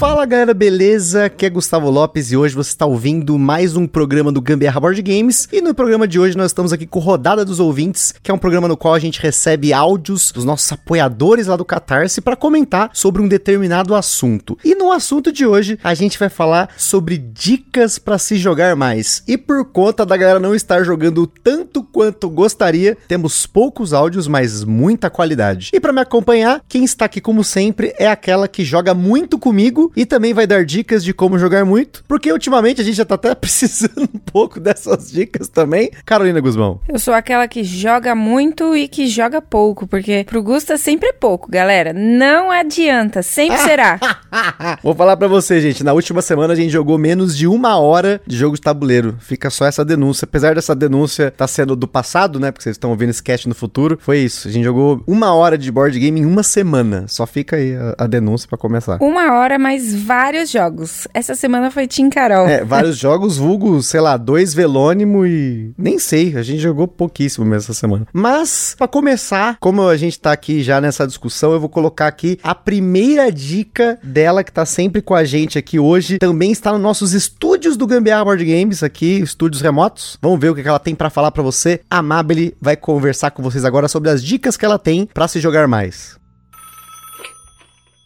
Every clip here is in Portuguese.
Fala galera, beleza? Aqui é Gustavo Lopes e hoje você está ouvindo mais um programa do Gambiarra Board Games. E no programa de hoje nós estamos aqui com Rodada dos Ouvintes, que é um programa no qual a gente recebe áudios dos nossos apoiadores lá do Catarse para comentar sobre um determinado assunto. E no assunto de hoje a gente vai falar sobre dicas para se jogar mais. E por conta da galera não estar jogando tanto quanto gostaria, temos poucos áudios, mas muita qualidade. E para me acompanhar, quem está aqui como sempre é aquela que joga muito comigo e também vai dar dicas de como jogar muito, porque ultimamente a gente já tá até precisando um pouco dessas dicas também. Carolina Guzmão. Eu sou aquela que joga muito e que joga pouco, porque pro Gusta sempre é pouco, galera. Não adianta, sempre será. Vou falar para você, gente, na última semana a gente jogou menos de uma hora de jogo de tabuleiro. Fica só essa denúncia. Apesar dessa denúncia tá sendo do passado, né, porque vocês estão ouvindo esse cast no futuro, foi isso. A gente jogou uma hora de board game em uma semana. Só fica aí a, a denúncia para começar. Uma hora, mas vários jogos. Essa semana foi Tim Carol. É, vários jogos, vulgo, sei lá, dois Velônimo e. Nem sei, a gente jogou pouquíssimo mesmo essa semana. Mas, para começar, como a gente tá aqui já nessa discussão, eu vou colocar aqui a primeira dica dela, que tá sempre com a gente aqui hoje. Também está nos nossos estúdios do Gambiarra Board Games, aqui, estúdios remotos. Vamos ver o que ela tem para falar para você. A Mabel vai conversar com vocês agora sobre as dicas que ela tem para se jogar mais.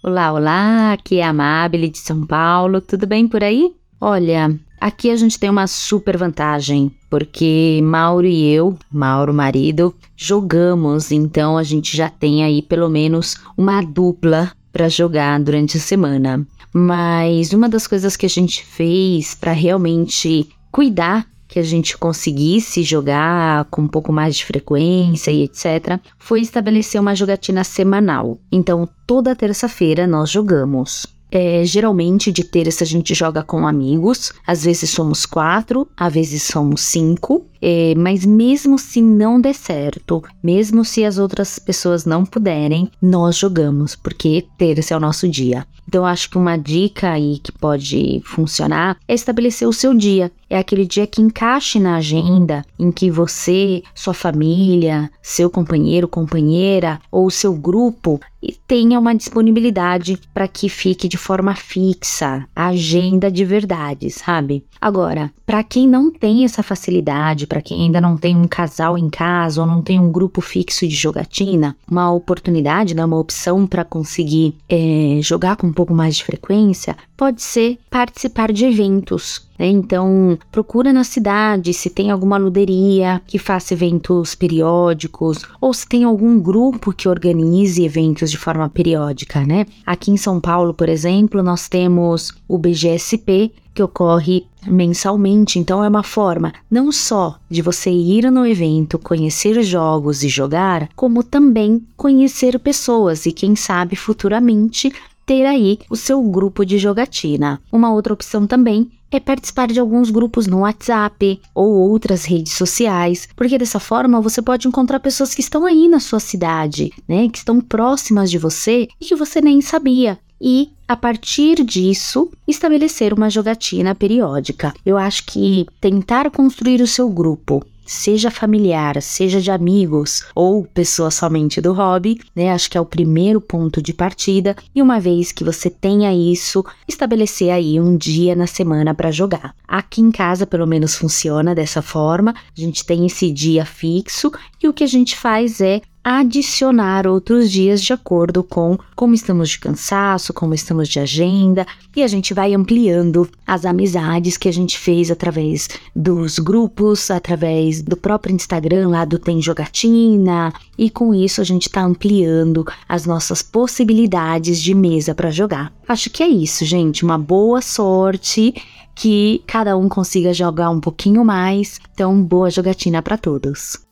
Olá, olá, aqui é a Amabile de São Paulo, tudo bem por aí? Olha, aqui a gente tem uma super vantagem, porque Mauro e eu, Mauro marido, jogamos, então a gente já tem aí pelo menos uma dupla para jogar durante a semana. Mas uma das coisas que a gente fez para realmente cuidar que a gente conseguisse jogar com um pouco mais de frequência e etc., foi estabelecer uma jogatina semanal. Então, toda terça-feira nós jogamos. É, geralmente de terça a gente joga com amigos, às vezes somos quatro, às vezes somos cinco, é, mas mesmo se não der certo, mesmo se as outras pessoas não puderem, nós jogamos, porque terça é o nosso dia. Então, acho que uma dica aí que pode funcionar é estabelecer o seu dia. É aquele dia que encaixe na agenda em que você, sua família, seu companheiro, companheira ou seu grupo tenha uma disponibilidade para que fique de forma fixa, a agenda de verdade, sabe? Agora, para quem não tem essa facilidade, para quem ainda não tem um casal em casa ou não tem um grupo fixo de jogatina, uma oportunidade, né, uma opção para conseguir é, jogar com um pouco mais de frequência, pode ser participar de eventos. Né? Então, procura na cidade se tem alguma luderia que faça eventos periódicos ou se tem algum grupo que organize eventos de forma periódica, né? Aqui em São Paulo, por exemplo, nós temos o BGSP, que ocorre mensalmente, então é uma forma não só de você ir no evento, conhecer jogos e jogar, como também conhecer pessoas e quem sabe futuramente ter aí o seu grupo de jogatina. Uma outra opção também é participar de alguns grupos no WhatsApp ou outras redes sociais, porque dessa forma você pode encontrar pessoas que estão aí na sua cidade, né, que estão próximas de você e que você nem sabia. E a partir disso, estabelecer uma jogatina periódica. Eu acho que tentar construir o seu grupo seja familiar, seja de amigos ou pessoa somente do hobby, né? Acho que é o primeiro ponto de partida. E uma vez que você tenha isso, estabelecer aí um dia na semana para jogar. Aqui em casa, pelo menos, funciona dessa forma. A gente tem esse dia fixo e o que a gente faz é adicionar outros dias de acordo com como estamos de cansaço, como estamos de agenda, e a gente vai ampliando as amizades que a gente fez através dos grupos, através do próprio Instagram lá do Tem Jogatina, e com isso a gente está ampliando as nossas possibilidades de mesa para jogar. Acho que é isso, gente. Uma boa sorte, que cada um consiga jogar um pouquinho mais. Então, boa jogatina para todos.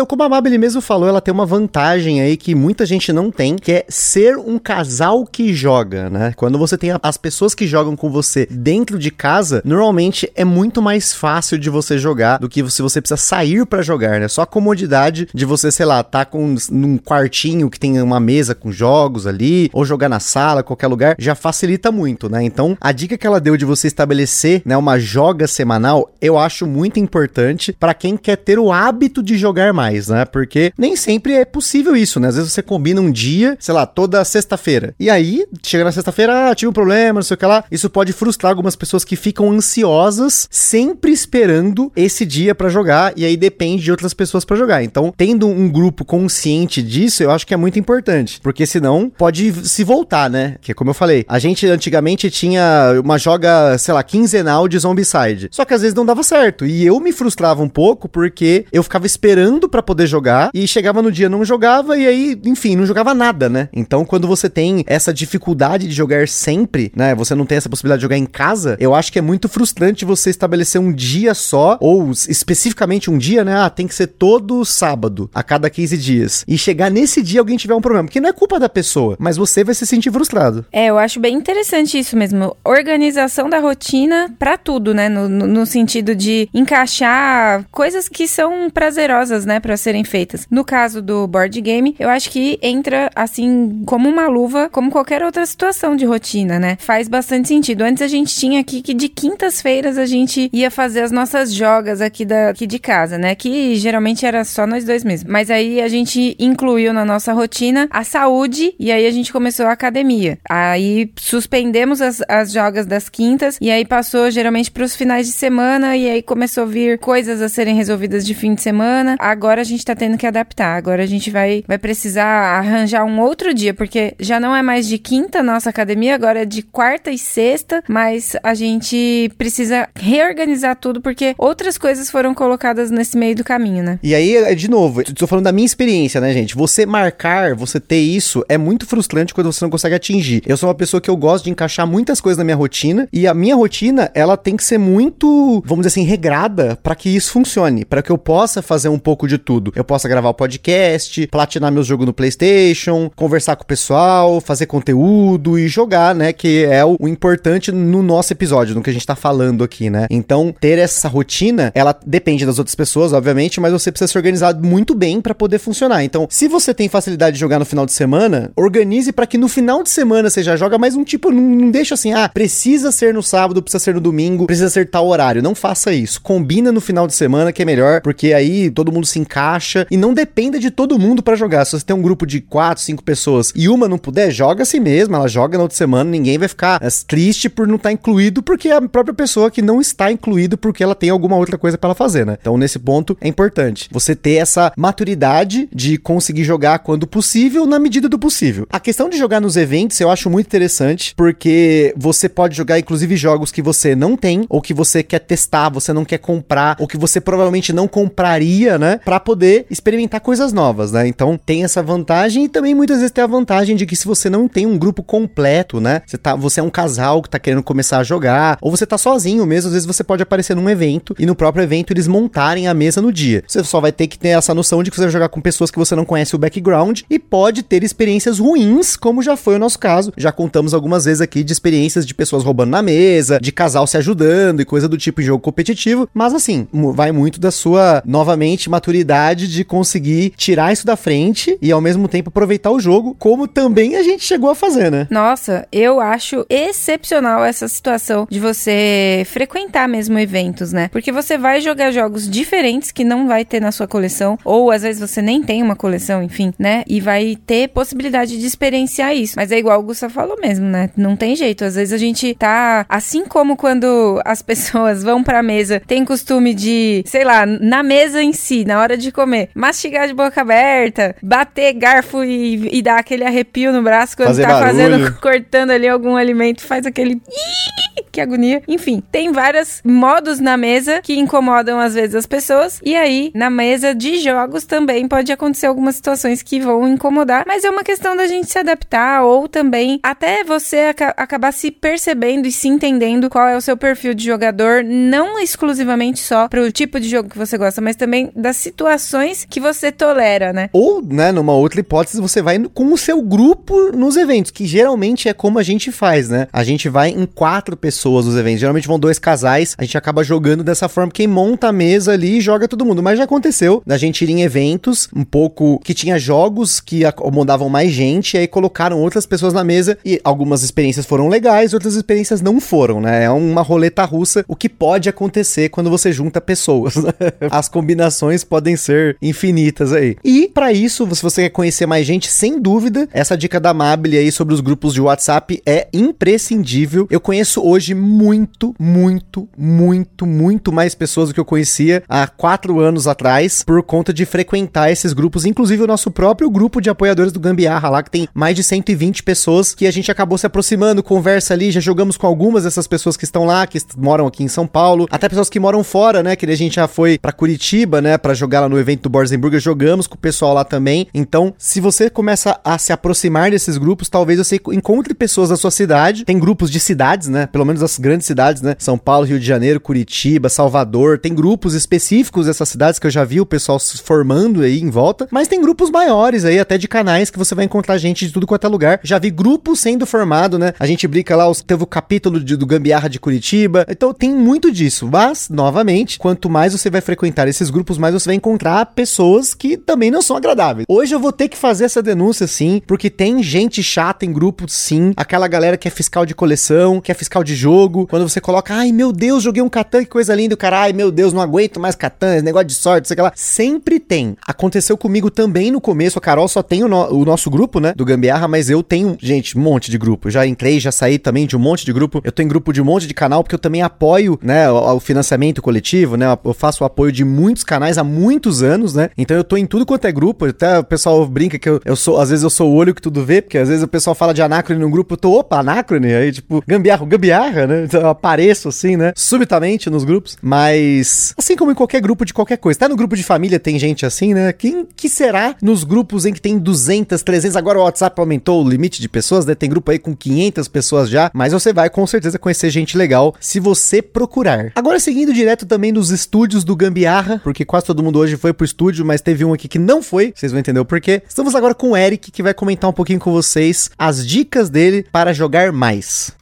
Então, como a Mabel mesmo falou, ela tem uma vantagem aí que muita gente não tem, que é ser um casal que joga, né? Quando você tem as pessoas que jogam com você dentro de casa, normalmente é muito mais fácil de você jogar do que se você precisa sair para jogar, né? Só a comodidade de você, sei lá, tá com num quartinho que tem uma mesa com jogos ali, ou jogar na sala, qualquer lugar, já facilita muito, né? Então, a dica que ela deu de você estabelecer, né, uma joga semanal, eu acho muito importante para quem quer ter o hábito de jogar mais, né? Porque nem sempre é possível isso, né? Às vezes você combina um dia, sei lá, toda sexta-feira. E aí, chega na sexta-feira, ah, tive um problema, não sei o que lá. Isso pode frustrar algumas pessoas que ficam ansiosas, sempre esperando esse dia para jogar, e aí depende de outras pessoas para jogar. Então, tendo um grupo consciente disso, eu acho que é muito importante, porque senão pode se voltar, né? Que como eu falei, a gente antigamente tinha uma joga, sei lá, quinzenal de Zombicide. Só que às vezes não dava certo, e eu me frustrava um pouco porque eu ficava esperando para poder jogar e chegava no dia não jogava e aí, enfim, não jogava nada, né? Então, quando você tem essa dificuldade de jogar sempre, né? Você não tem essa possibilidade de jogar em casa, eu acho que é muito frustrante você estabelecer um dia só, ou especificamente um dia, né? Ah, tem que ser todo sábado, a cada 15 dias. E chegar nesse dia alguém tiver um problema. Porque não é culpa da pessoa, mas você vai se sentir frustrado. É, eu acho bem interessante isso mesmo. Organização da rotina para tudo, né? No, no, no, sentido de encaixar coisas que são prazerosas, né? Para serem feitas. No caso do board game, eu acho que entra assim como uma luva, como qualquer outra situação de rotina, né? Faz bastante sentido. Antes a gente tinha aqui que de quintas-feiras a gente ia fazer as nossas jogas aqui, da, aqui de casa, né? Que geralmente era só nós dois mesmo. Mas aí a gente incluiu na nossa rotina a saúde e aí a gente começou a academia. Aí suspendemos as, as jogas das quintas e aí passou geralmente para os finais de semana e aí começou a vir coisas a serem resolvidas de fim de semana. Agora a gente tá tendo que adaptar. Agora a gente vai, vai precisar arranjar um outro dia, porque já não é mais de quinta nossa academia, agora é de quarta e sexta, mas a gente precisa reorganizar tudo porque outras coisas foram colocadas nesse meio do caminho, né? E aí, é, de novo, estou falando da minha experiência, né, gente? Você marcar, você ter isso é muito frustrante quando você não consegue atingir. Eu sou uma pessoa que eu gosto de encaixar muitas coisas na minha rotina e a minha rotina, ela tem que ser muito, vamos dizer assim, regrada para que isso funcione, para que eu possa fazer um pouco de tudo. Eu possa gravar o podcast, platinar meus jogos no PlayStation, conversar com o pessoal, fazer conteúdo e jogar, né? Que é o, o importante no nosso episódio, no que a gente tá falando aqui, né? Então, ter essa rotina, ela depende das outras pessoas, obviamente, mas você precisa se organizar muito bem para poder funcionar. Então, se você tem facilidade de jogar no final de semana, organize para que no final de semana você já joga, mas um tipo, não, não deixa assim, ah, precisa ser no sábado, precisa ser no domingo, precisa ser tal horário. Não faça isso. Combina no final de semana que é melhor, porque aí todo mundo se encaixa e não dependa de todo mundo para jogar. Se você tem um grupo de quatro, cinco pessoas e uma não puder, joga assim mesmo, ela joga na outra semana, ninguém vai ficar é, triste por não estar tá incluído, porque é a própria pessoa que não está incluído porque ela tem alguma outra coisa para ela fazer, né? Então, nesse ponto, é importante você ter essa maturidade de conseguir jogar quando possível, na medida do possível. A questão de jogar nos eventos eu acho muito interessante, porque você pode jogar, inclusive, jogos que você não tem, ou que você quer testar, você não quer comprar, ou que você provavelmente não compraria, né? Pra poder experimentar coisas novas, né? Então tem essa vantagem e também muitas vezes tem a vantagem de que se você não tem um grupo completo, né? Você, tá, você é um casal que tá querendo começar a jogar, ou você tá sozinho mesmo, às vezes você pode aparecer num evento e no próprio evento eles montarem a mesa no dia. Você só vai ter que ter essa noção de que você vai jogar com pessoas que você não conhece o background e pode ter experiências ruins, como já foi o nosso caso. Já contamos algumas vezes aqui de experiências de pessoas roubando na mesa, de casal se ajudando e coisa do tipo em jogo competitivo, mas assim, vai muito da sua, novamente, maturidade de conseguir tirar isso da frente e ao mesmo tempo aproveitar o jogo, como também a gente chegou a fazer, né? Nossa, eu acho excepcional essa situação de você frequentar mesmo eventos, né? Porque você vai jogar jogos diferentes que não vai ter na sua coleção, ou às vezes você nem tem uma coleção, enfim, né? E vai ter possibilidade de experienciar isso. Mas é igual o Gustavo falou mesmo, né? Não tem jeito. Às vezes a gente tá. Assim como quando as pessoas vão pra mesa, tem costume de, sei lá, na mesa em si, na hora de comer, mastigar de boca aberta, bater garfo e, e dar aquele arrepio no braço quando Fazer tá barulho. fazendo, cortando ali algum alimento, faz aquele. Que agonia. Enfim, tem vários modos na mesa que incomodam às vezes as pessoas. E aí, na mesa de jogos também pode acontecer algumas situações que vão incomodar, mas é uma questão da gente se adaptar ou também até você ac acabar se percebendo e se entendendo qual é o seu perfil de jogador, não exclusivamente só pro tipo de jogo que você gosta, mas também da situação situações que você tolera, né? Ou, né, numa outra hipótese, você vai com o seu grupo nos eventos, que geralmente é como a gente faz, né? A gente vai em quatro pessoas nos eventos. Geralmente vão dois casais, a gente acaba jogando dessa forma. Quem monta a mesa ali e joga todo mundo. Mas já aconteceu da gente ir em eventos um pouco que tinha jogos que acomodavam mais gente, e aí colocaram outras pessoas na mesa e algumas experiências foram legais, outras experiências não foram, né? É uma roleta russa, o que pode acontecer quando você junta pessoas. Né? As combinações podem ser infinitas aí. E para isso, se você quer conhecer mais gente, sem dúvida, essa dica da Mabel aí sobre os grupos de WhatsApp é imprescindível. Eu conheço hoje muito, muito, muito, muito mais pessoas do que eu conhecia há quatro anos atrás por conta de frequentar esses grupos, inclusive o nosso próprio grupo de apoiadores do Gambiarra lá, que tem mais de 120 pessoas que a gente acabou se aproximando, conversa ali, já jogamos com algumas dessas pessoas que estão lá, que moram aqui em São Paulo, até pessoas que moram fora, né, que a gente já foi para Curitiba, né, para jogar lá no evento do Borzenburger, jogamos com o pessoal lá também. Então, se você começa a se aproximar desses grupos, talvez você encontre pessoas da sua cidade. Tem grupos de cidades, né, pelo menos as grandes cidades, né, São Paulo, Rio de Janeiro, Curitiba, Salvador. Tem grupos específicos dessas cidades que eu já vi o pessoal se formando aí em volta, mas tem grupos maiores aí, até de canais que você vai encontrar gente de tudo quanto é lugar. Já vi grupos sendo formado, né? A gente brinca lá, teve o capítulo de, do Gambiarra de Curitiba. Então tem muito disso. Mas, novamente, quanto mais você vai frequentar esses grupos, mais você vai encontrar pessoas que também não são agradáveis. Hoje eu vou ter que fazer essa denúncia sim, porque tem gente chata em grupos sim. Aquela galera que é fiscal de coleção, que é fiscal de jogo. Quando você coloca, ai meu Deus, joguei um Catan, que coisa linda, o cara, ai meu Deus, não aguento mais Catan, esse negócio de sorte, sei lá. Sempre tem. Aconteceu comigo também no começo, a Carol só tem o, no, o nosso grupo, né, do Gambiarra, mas eu tenho, gente, um monte de grupo. Já entrei, já saí também de um monte de grupo. Eu em grupo de um monte de canal, porque eu também apoio, né, o, o financiamento coletivo, né, eu faço o apoio de muitos canais há muitos anos, né, então eu tô em tudo quanto é grupo, até o pessoal brinca que eu, eu sou, às vezes eu sou o olho que tudo vê, porque às vezes o pessoal fala de Anacrone no grupo, eu tô, opa, Anacrone, aí tipo, gambiarra, gambiarra, né, então eu apareço assim, né, subitamente nos grupos, mas assim como em qualquer grupo de qualquer coisa, até no grupo de família tem gente assim, né, quem que será nos grupos em que tem 200, 300, agora o WhatsApp aumentou o limite de pessoas, né, tem grupo aí com 500 pessoas já, mas você vai com certeza conhecer gente legal se você procurar. Agora seguindo direto também nos estúdios do Gambiarra, porque quase todo mundo hoje foi pro estúdio, mas teve um aqui que não foi, vocês vão entender o porquê. Estamos agora com o Eric, que vai comentar um pouquinho com vocês as dicas dele para jogar mais.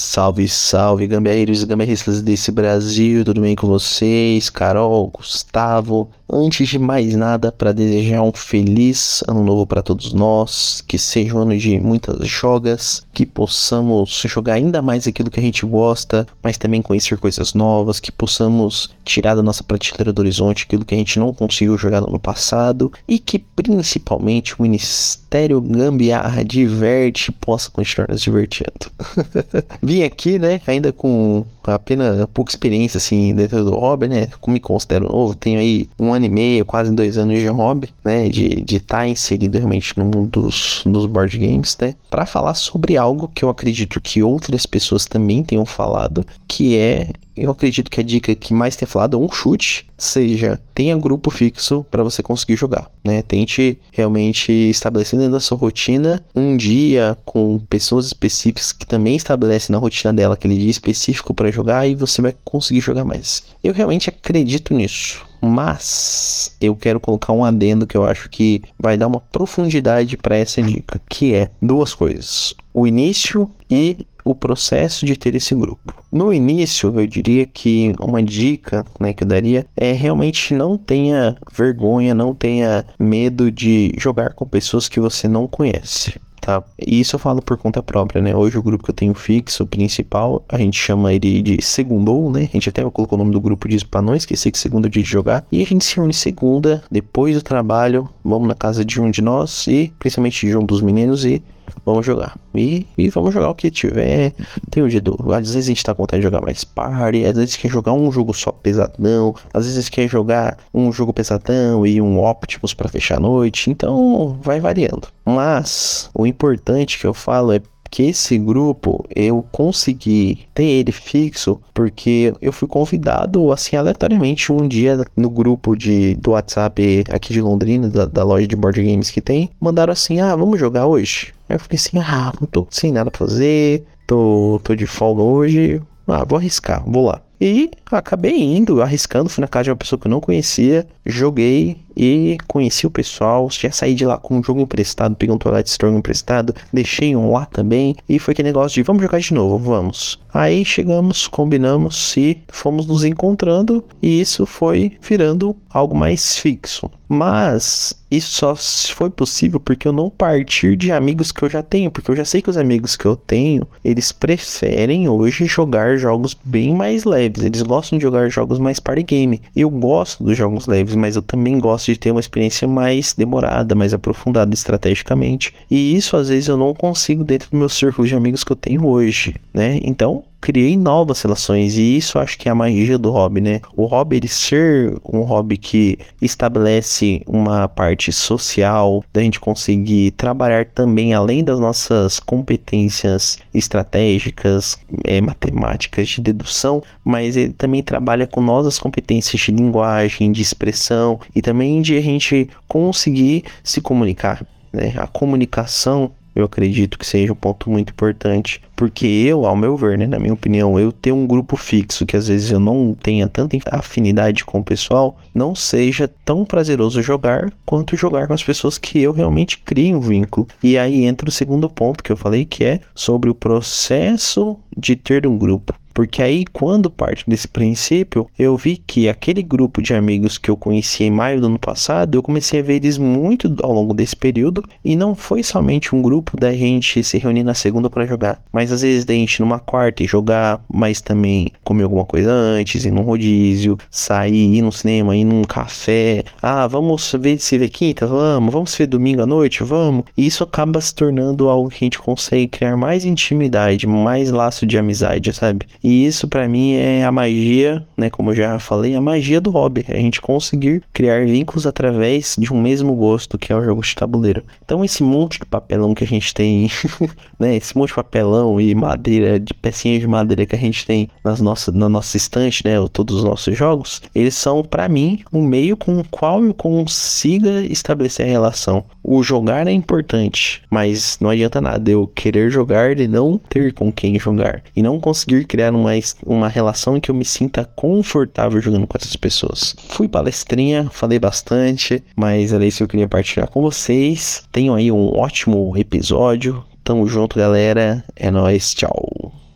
Salve, salve, gambiarreiros e gambiarristas desse Brasil, tudo bem com vocês? Carol, Gustavo, Antes de mais nada, para desejar um feliz ano novo para todos nós, que seja um ano de muitas jogas, que possamos jogar ainda mais aquilo que a gente gosta, mas também conhecer coisas novas, que possamos tirar da nossa prateleira do horizonte aquilo que a gente não conseguiu jogar no passado e que principalmente o Ministério Gambiarra diverte possa continuar nos divertindo. Vim aqui, né, ainda com apenas pouca experiência assim dentro do hobby, né? Como me considero novo, tenho aí um ano e meio, quase dois anos de hobby, né? De estar tá inserido realmente no mundo dos, dos board games, né? Para falar sobre algo que eu acredito que outras pessoas também tenham falado, que é eu acredito que a dica que mais tem falado é um chute, seja, tenha grupo fixo para você conseguir jogar, né? Tente realmente estabelecer dentro da sua rotina um dia com pessoas específicas que também estabelecem na rotina dela aquele dia específico para jogar e você vai conseguir jogar mais. Eu realmente acredito nisso. Mas eu quero colocar um adendo que eu acho que vai dar uma profundidade para essa dica, que é duas coisas: o início e o processo de ter esse grupo. No início, eu diria que uma dica né, que eu daria é realmente não tenha vergonha, não tenha medo de jogar com pessoas que você não conhece tá? E isso eu falo por conta própria, né? Hoje o grupo que eu tenho fixo, o principal, a gente chama ele de segundou, né? A gente até colocou o nome do grupo disso pra não esquecer que segunda é dia de jogar. E a gente se reúne segunda, depois do trabalho, vamos na casa de um de nós e, principalmente de um dos meninos e vamos jogar. E, e vamos jogar o que tiver. Tem o dia do. Às vezes a gente tá com vontade de jogar mais party, às vezes quer jogar um jogo só pesadão, às vezes quer jogar um jogo pesadão e um Optimus para fechar a noite. Então vai variando. Mas o importante que eu falo é que esse grupo eu consegui ter ele fixo porque eu fui convidado assim aleatoriamente um dia no grupo de do WhatsApp aqui de Londrina da, da loja de board games que tem mandaram assim ah vamos jogar hoje Aí eu fiquei assim, ah, não tô sem nada pra fazer, tô, tô de folga hoje, ah, vou arriscar, vou lá. E acabei indo, arriscando, fui na casa de uma pessoa que eu não conhecia, joguei e conheci o pessoal. Já saí de lá com um jogo emprestado, peguei um Twilight Storm emprestado, deixei um lá também. E foi aquele negócio de vamos jogar de novo, vamos. Aí chegamos, combinamos e fomos nos encontrando, e isso foi virando algo mais fixo. Mas isso só foi possível porque eu não partir de amigos que eu já tenho, porque eu já sei que os amigos que eu tenho, eles preferem hoje jogar jogos bem mais leves. Eles gostam de jogar jogos mais party game. Eu gosto dos jogos leves, mas eu também gosto de ter uma experiência mais demorada, mais aprofundada estrategicamente. E isso às vezes eu não consigo dentro do meu círculo de amigos que eu tenho hoje, né? Então, criei novas relações e isso acho que é a magia do hobby, né? O hobby ele ser um hobby que estabelece uma parte social, da gente conseguir trabalhar também além das nossas competências estratégicas, é, matemáticas de dedução, mas ele também trabalha com nossas competências de linguagem, de expressão e também de a gente conseguir se comunicar. Né? A comunicação eu acredito que seja um ponto muito importante, porque eu, ao meu ver, né, na minha opinião, eu ter um grupo fixo que às vezes eu não tenha tanta afinidade com o pessoal, não seja tão prazeroso jogar quanto jogar com as pessoas que eu realmente crio um vínculo. E aí entra o segundo ponto que eu falei, que é sobre o processo de ter um grupo. Porque aí, quando parte desse princípio, eu vi que aquele grupo de amigos que eu conheci em maio do ano passado, eu comecei a ver eles muito ao longo desse período. E não foi somente um grupo da gente se reunir na segunda para jogar, mas às vezes da gente numa quarta e jogar, mas também comer alguma coisa antes, ir num rodízio, sair, ir no cinema, ir num café. Ah, vamos ver se vê quinta? Vamos. Vamos ver domingo à noite? Vamos. E isso acaba se tornando algo que a gente consegue criar mais intimidade, mais laço de amizade, sabe? Isso para mim é a magia, né, como eu já falei, a magia do hobby, é a gente conseguir criar vínculos através de um mesmo gosto, que é o jogo de tabuleiro. Então esse monte de papelão que a gente tem, né, esse monte de papelão e madeira, de pecinhas de madeira que a gente tem nas nossas, na nossa estante, né, todos os nossos jogos, eles são para mim um meio com o qual eu consiga estabelecer a relação. O jogar é importante, mas não adianta nada eu querer jogar e não ter com quem jogar e não conseguir criar uma, uma relação em que eu me sinta confortável jogando com essas pessoas. Fui palestrinha, falei bastante, mas era isso que eu queria partilhar com vocês. Tenham aí um ótimo episódio. Tamo junto, galera. É nóis, tchau.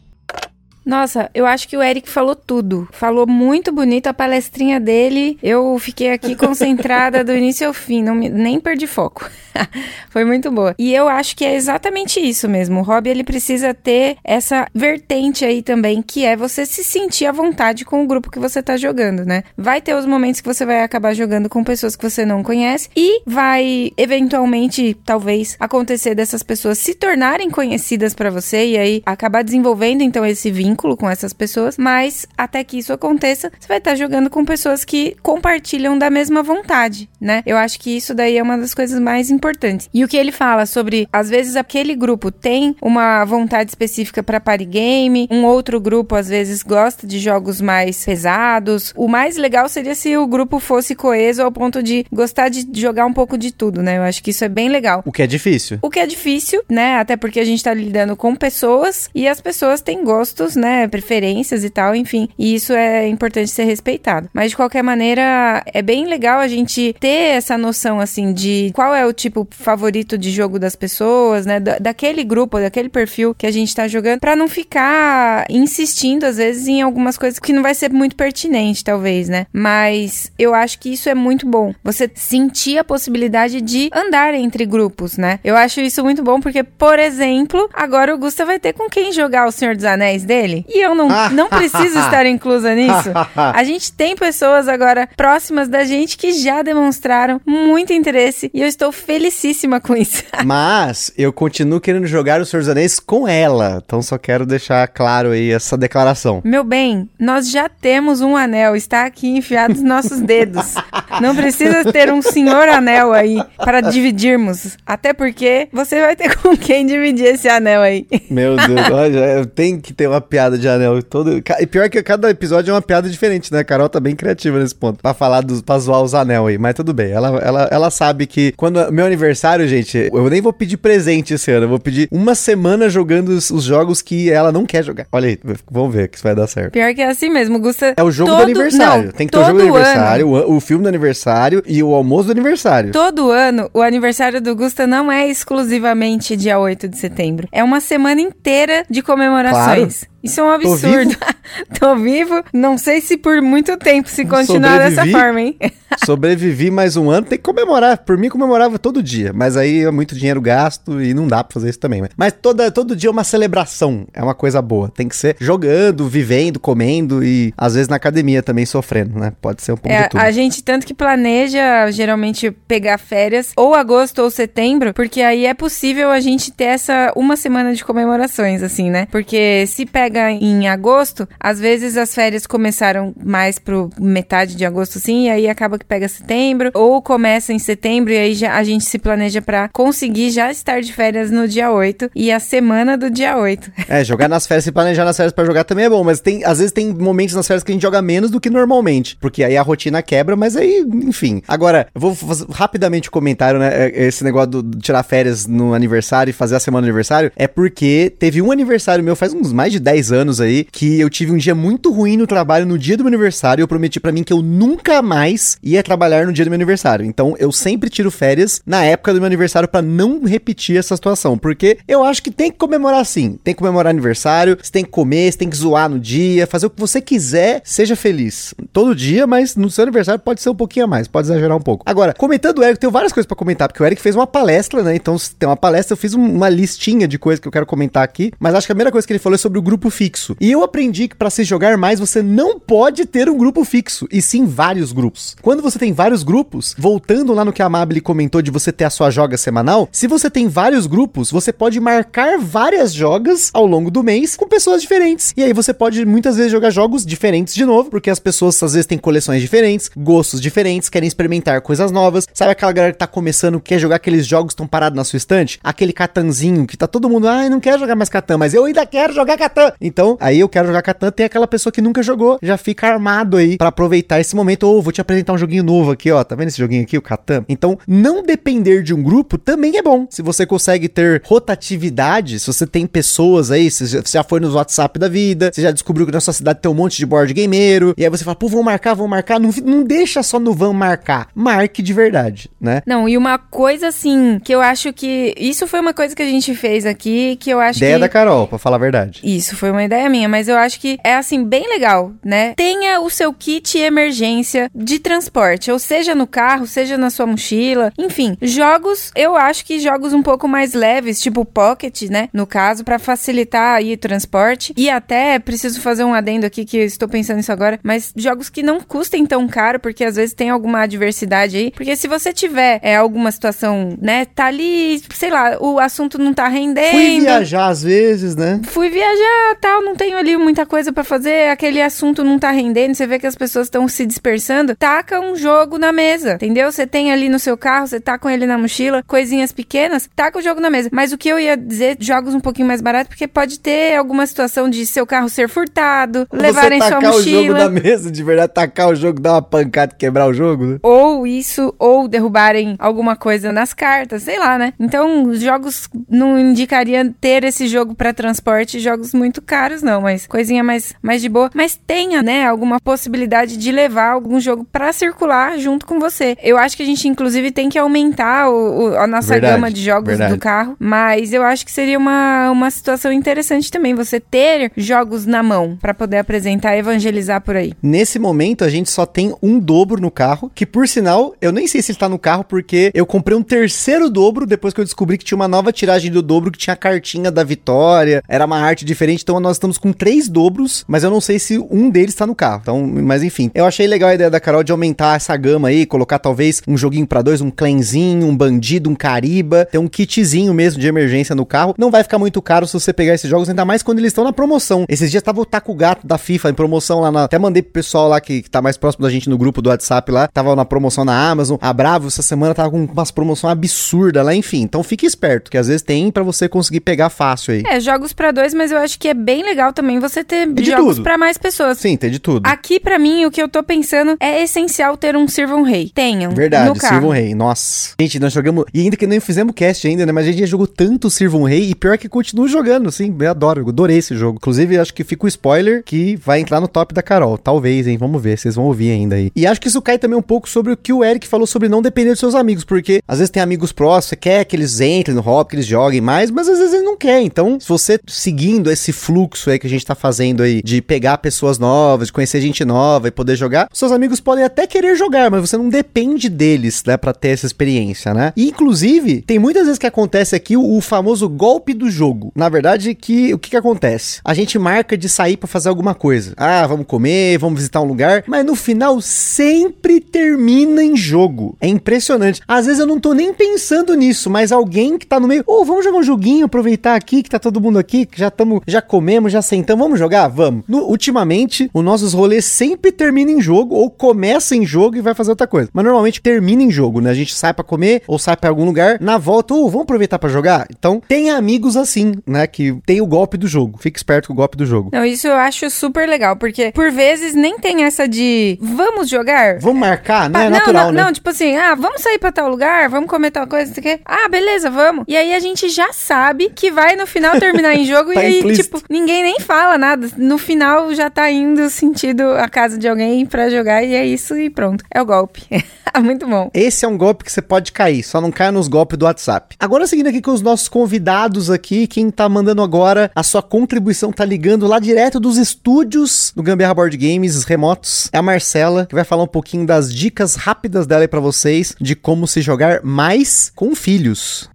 Nossa, eu acho que o Eric falou tudo. Falou muito bonito a palestrinha dele. Eu fiquei aqui concentrada do início ao fim, não me, nem perdi foco. Foi muito boa. E eu acho que é exatamente isso mesmo. O hobby ele precisa ter essa vertente aí também, que é você se sentir à vontade com o grupo que você tá jogando, né? Vai ter os momentos que você vai acabar jogando com pessoas que você não conhece e vai eventualmente, talvez, acontecer dessas pessoas se tornarem conhecidas para você e aí acabar desenvolvendo então esse vínculo com essas pessoas, mas até que isso aconteça, você vai estar jogando com pessoas que compartilham da mesma vontade, né? Eu acho que isso daí é uma das coisas mais importantes. E o que ele fala sobre, às vezes aquele grupo tem uma vontade específica para party game, um outro grupo às vezes gosta de jogos mais pesados. O mais legal seria se o grupo fosse coeso ao ponto de gostar de jogar um pouco de tudo, né? Eu acho que isso é bem legal. O que é difícil. O que é difícil, né? Até porque a gente tá lidando com pessoas e as pessoas têm gostos, né? Preferências e tal, enfim. E isso é importante ser respeitado. Mas de qualquer maneira, é bem legal a gente ter essa noção, assim, de qual é o tipo favorito de jogo das pessoas, né? Da, daquele grupo, daquele perfil que a gente tá jogando, para não ficar insistindo, às vezes, em algumas coisas que não vai ser muito pertinente, talvez, né? Mas eu acho que isso é muito bom. Você sentir a possibilidade de andar entre grupos, né? Eu acho isso muito bom porque, por exemplo, agora o Gusta vai ter com quem jogar o Senhor dos Anéis dele. E eu não, não preciso estar inclusa nisso. A gente tem pessoas agora próximas da gente que já demonstraram muito interesse e eu estou felicíssima com isso. Mas eu continuo querendo jogar o Senhor dos Anéis com ela. Então só quero deixar claro aí essa declaração. Meu bem, nós já temos um anel, está aqui enfiado nos nossos dedos. Não precisa ter um senhor anel aí para dividirmos. Até porque você vai ter com quem dividir esse anel aí. Meu Deus, olha, tenho que ter uma piada piada de anel. Todo... E pior que cada episódio é uma piada diferente, né? A Carol tá bem criativa nesse ponto. Pra falar dos. pra zoar os anel aí. Mas tudo bem. Ela, ela, ela sabe que quando. Meu aniversário, gente, eu nem vou pedir presente esse ano. Eu vou pedir uma semana jogando os, os jogos que ela não quer jogar. Olha aí, vamos ver que isso vai dar certo. Pior que é assim mesmo, Gusta. É o jogo todo... do aniversário. Não, Tem que ter o jogo do aniversário, o, o filme do aniversário e o almoço do aniversário. Todo ano, o aniversário do Gusta não é exclusivamente dia 8 de setembro. É uma semana inteira de comemorações. Claro. Isso é um absurdo. Tô vivo? Tô vivo. Não sei se por muito tempo se continuar dessa forma, hein? Sobrevivi mais um ano, tem que comemorar. Por mim, comemorava todo dia. Mas aí é muito dinheiro gasto e não dá pra fazer isso também. Mas toda, todo dia é uma celebração. É uma coisa boa. Tem que ser jogando, vivendo, comendo e às vezes na academia também sofrendo, né? Pode ser um pouco é, de tudo. A gente tanto que planeja geralmente pegar férias ou agosto ou setembro, porque aí é possível a gente ter essa uma semana de comemorações, assim, né? Porque se pega em agosto, às vezes as férias começaram mais pro metade de agosto, assim, e aí acaba que pega setembro, ou começa em setembro e aí já, a gente se planeja para conseguir já estar de férias no dia 8 e a semana do dia 8. É, jogar nas férias, se planejar nas férias para jogar também é bom, mas tem, às vezes tem momentos nas férias que a gente joga menos do que normalmente, porque aí a rotina quebra, mas aí, enfim. Agora, eu vou fazer rapidamente um comentário, né, é, esse negócio de tirar férias no aniversário e fazer a semana do aniversário, é porque teve um aniversário meu faz uns mais de 10 anos aí, que eu tive um dia muito ruim no trabalho no dia do meu aniversário, eu prometi para mim que eu nunca mais ia ia trabalhar no dia do meu aniversário. Então eu sempre tiro férias na época do meu aniversário para não repetir essa situação, porque eu acho que tem que comemorar sim. Tem que comemorar aniversário, você tem que comer, você tem que zoar no dia, fazer o que você quiser, seja feliz. Todo dia, mas no seu aniversário pode ser um pouquinho a mais, pode exagerar um pouco. Agora, comentando o Eric, tenho várias coisas para comentar, porque o Eric fez uma palestra, né? Então, se tem uma palestra, eu fiz uma listinha de coisas que eu quero comentar aqui, mas acho que a primeira coisa que ele falou é sobre o grupo fixo. E eu aprendi que para se jogar mais, você não pode ter um grupo fixo, e sim vários grupos. Quando você tem vários grupos, voltando lá no que a Amabile comentou de você ter a sua joga semanal, se você tem vários grupos, você pode marcar várias jogas ao longo do mês com pessoas diferentes. E aí você pode muitas vezes jogar jogos diferentes de novo, porque as pessoas às vezes têm coleções diferentes, gostos diferentes, querem experimentar coisas novas. Sabe aquela galera que tá começando, quer jogar aqueles jogos que estão parados na sua estante? Aquele catanzinho que tá todo mundo, ai, ah, não quero jogar mais Catan, mas eu ainda quero jogar Catan. Então, aí eu quero jogar Catan, tem aquela pessoa que nunca jogou, já fica armado aí para aproveitar esse momento. Ou oh, vou te apresentar um joguinho novo aqui, ó. Tá vendo esse joguinho aqui, o Catan? Então, não depender de um grupo também é bom. Se você consegue ter rotatividade, se você tem pessoas aí, se você já foi nos WhatsApp da vida, você já descobriu que na sua cidade tem um monte de board gameiro, e aí você fala, pô, vamos marcar, vamos marcar. Não, não deixa só no vamos marcar. Marque de verdade, né? Não, e uma coisa assim, que eu acho que. Isso foi uma coisa que a gente fez aqui, que eu acho ideia que. da Carol, pra falar a verdade. Isso, foi uma ideia minha, mas eu acho que é assim, bem legal, né? Tenha o seu kit emergência de transporte, ou seja no carro, seja na sua mochila, enfim, jogos, eu acho que jogos um pouco mais leves, tipo Pocket, né, no caso, para facilitar aí o transporte. E até preciso fazer um adendo aqui que eu estou pensando nisso agora, mas jogos que não custem tão caro, porque às vezes tem alguma adversidade aí, porque se você tiver é alguma situação, né, tá ali, sei lá, o assunto não tá rendendo. Fui viajar às vezes, né? Fui viajar, tal, não tenho ali muita coisa para fazer, aquele assunto não tá rendendo, você vê que as pessoas estão se dispersando, taca um jogo na mesa, entendeu? Você tem ali no seu carro, você tá com ele na mochila, coisinhas pequenas, taca o jogo na mesa. Mas o que eu ia dizer, jogos um pouquinho mais baratos, porque pode ter alguma situação de seu carro ser furtado, levarem sua mochila. tacar o jogo na mesa, de verdade, tacar o jogo, dar uma pancada e quebrar o jogo, né? Ou isso, ou derrubarem alguma coisa nas cartas, sei lá, né? Então, jogos não indicaria ter esse jogo para transporte, jogos muito caros não, mas coisinha mais, mais de boa. Mas tenha, né, alguma possibilidade de levar algum jogo para circular junto com você. Eu acho que a gente, inclusive, tem que aumentar o, o, a nossa verdade, gama de jogos verdade. do carro, mas eu acho que seria uma, uma situação interessante também, você ter jogos na mão para poder apresentar e evangelizar por aí. Nesse momento, a gente só tem um dobro no carro, que por sinal, eu nem sei se ele tá no carro, porque eu comprei um terceiro dobro depois que eu descobri que tinha uma nova tiragem do dobro que tinha a cartinha da vitória, era uma arte diferente, então nós estamos com três dobros, mas eu não sei se um deles tá no carro. Então, mas enfim, eu achei legal a ideia da Carol de aumentar essa gama aí, colocar talvez um joguinho para dois, um clanzinho, um bandido, um cariba, ter um kitzinho mesmo de emergência no carro. Não vai ficar muito caro se você pegar esses jogos, ainda mais quando eles estão na promoção. Esses dias tava o Taco Gato da FIFA em promoção lá na... Até mandei pro pessoal lá que, que tá mais próximo da gente no grupo do WhatsApp lá. Tava na promoção promoção na Amazon. A Bravo essa semana tava com umas promoções absurdas lá, enfim. Então fique esperto, que às vezes tem pra você conseguir pegar fácil aí. É, jogos pra dois, mas eu acho que é bem legal também você ter jogos pra mais pessoas. Sim, tem de tudo. Aqui, pra mim, o que eu tô pensando é essencial ter um Sirva um Rei. Tenham. Verdade, no carro. Rei. Nossa. Gente, nós jogamos. E ainda que nem fizemos cast ainda, né? Mas a gente já jogou tanto Sirva um Rei e pior que continua jogando, assim. Eu adoro, eu adorei esse jogo. Inclusive, acho que fica o spoiler que vai entrar no top da Carol. Talvez, hein? Vamos ver, vocês vão ouvir ainda aí. E acho que isso cai também um pouco sobre o que o Eric falou sobre não depender dos seus amigos, porque às vezes tem amigos próximos, você quer que eles entrem no hobby, que eles joguem mais, mas às vezes ele não quer. Então, se você seguindo esse fluxo aí que a gente tá fazendo aí, de pegar pessoas novas, de conhecer gente nova e poder jogar, seus amigos podem até querer jogar, mas você não depende deles, né, pra ter essa experiência, né? E, inclusive, tem muitas vezes que acontece aqui o, o famoso golpe do jogo. Na verdade, que o que que acontece? A gente marca de sair pra fazer alguma coisa. Ah, vamos comer, vamos visitar um lugar, mas no final sempre termina em jogo. É impressionante. Às vezes eu não tô nem pensando nisso, mas alguém que tá no meio, ô, vamos jogar um joguinho, aproveitar aqui que tá todo mundo aqui, que já estamos, já comemos, já sentamos, vamos jogar? Vamos. No- ultimamente, os nossos rolês sempre terminam em jogo ou começa em jogo e vai fazer outra coisa. Mas normalmente termina em jogo, né? A gente sai pra comer ou sai pra algum lugar, na volta, ô, vamos aproveitar pra jogar? Então, tem amigos assim, né, que tem o golpe do jogo. Fique esperto com o golpe do jogo. Não, isso eu acho super legal, porque por vezes nem tem essa de vamos jogar. Vamos marcar, né? Não, natural, não, né? não, tipo assim, ah, vamos sair pra tal lugar, vamos comer tal coisa, não sei o quê. Ah, beleza, vamos. E aí a gente já sabe que vai no final terminar em jogo Tá e aí, implícito. tipo, ninguém nem fala nada. No final já tá indo sentido a casa de alguém pra jogar e é isso e pronto. É o golpe. Muito bom. Esse é um golpe que você pode cair, só não caia nos golpes do WhatsApp. Agora, seguindo aqui com os nossos convidados aqui, quem tá mandando agora a sua contribuição, tá ligando lá direto dos estúdios do Gambiarra Board Games remotos, é a Marcela, que vai falar um pouquinho das dicas rápidas dela aí pra vocês de como se jogar mais com filhos.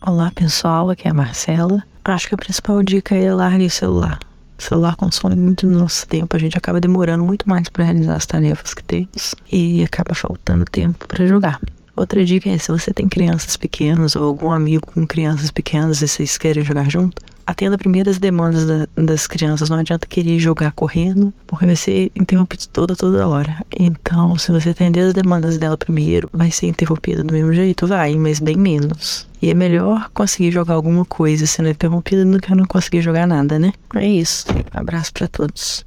Olá pessoal, aqui é a Marcela. Acho que a principal dica é largue o celular. O celular consome muito do nosso tempo, a gente acaba demorando muito mais para realizar as tarefas que temos e acaba faltando tempo para jogar. Outra dica é se você tem crianças pequenas ou algum amigo com crianças pequenas e vocês querem jogar junto, atenda primeiro as demandas da- das crianças. Não adianta querer jogar correndo, porque vai ser interrompido toda toda hora. Então, se você atender as demandas dela primeiro, vai ser interrompido do mesmo jeito, vai, mas bem menos. E é melhor conseguir jogar alguma coisa sendo interrompida do que não conseguir jogar nada, né? É isso. Abraço pra todos.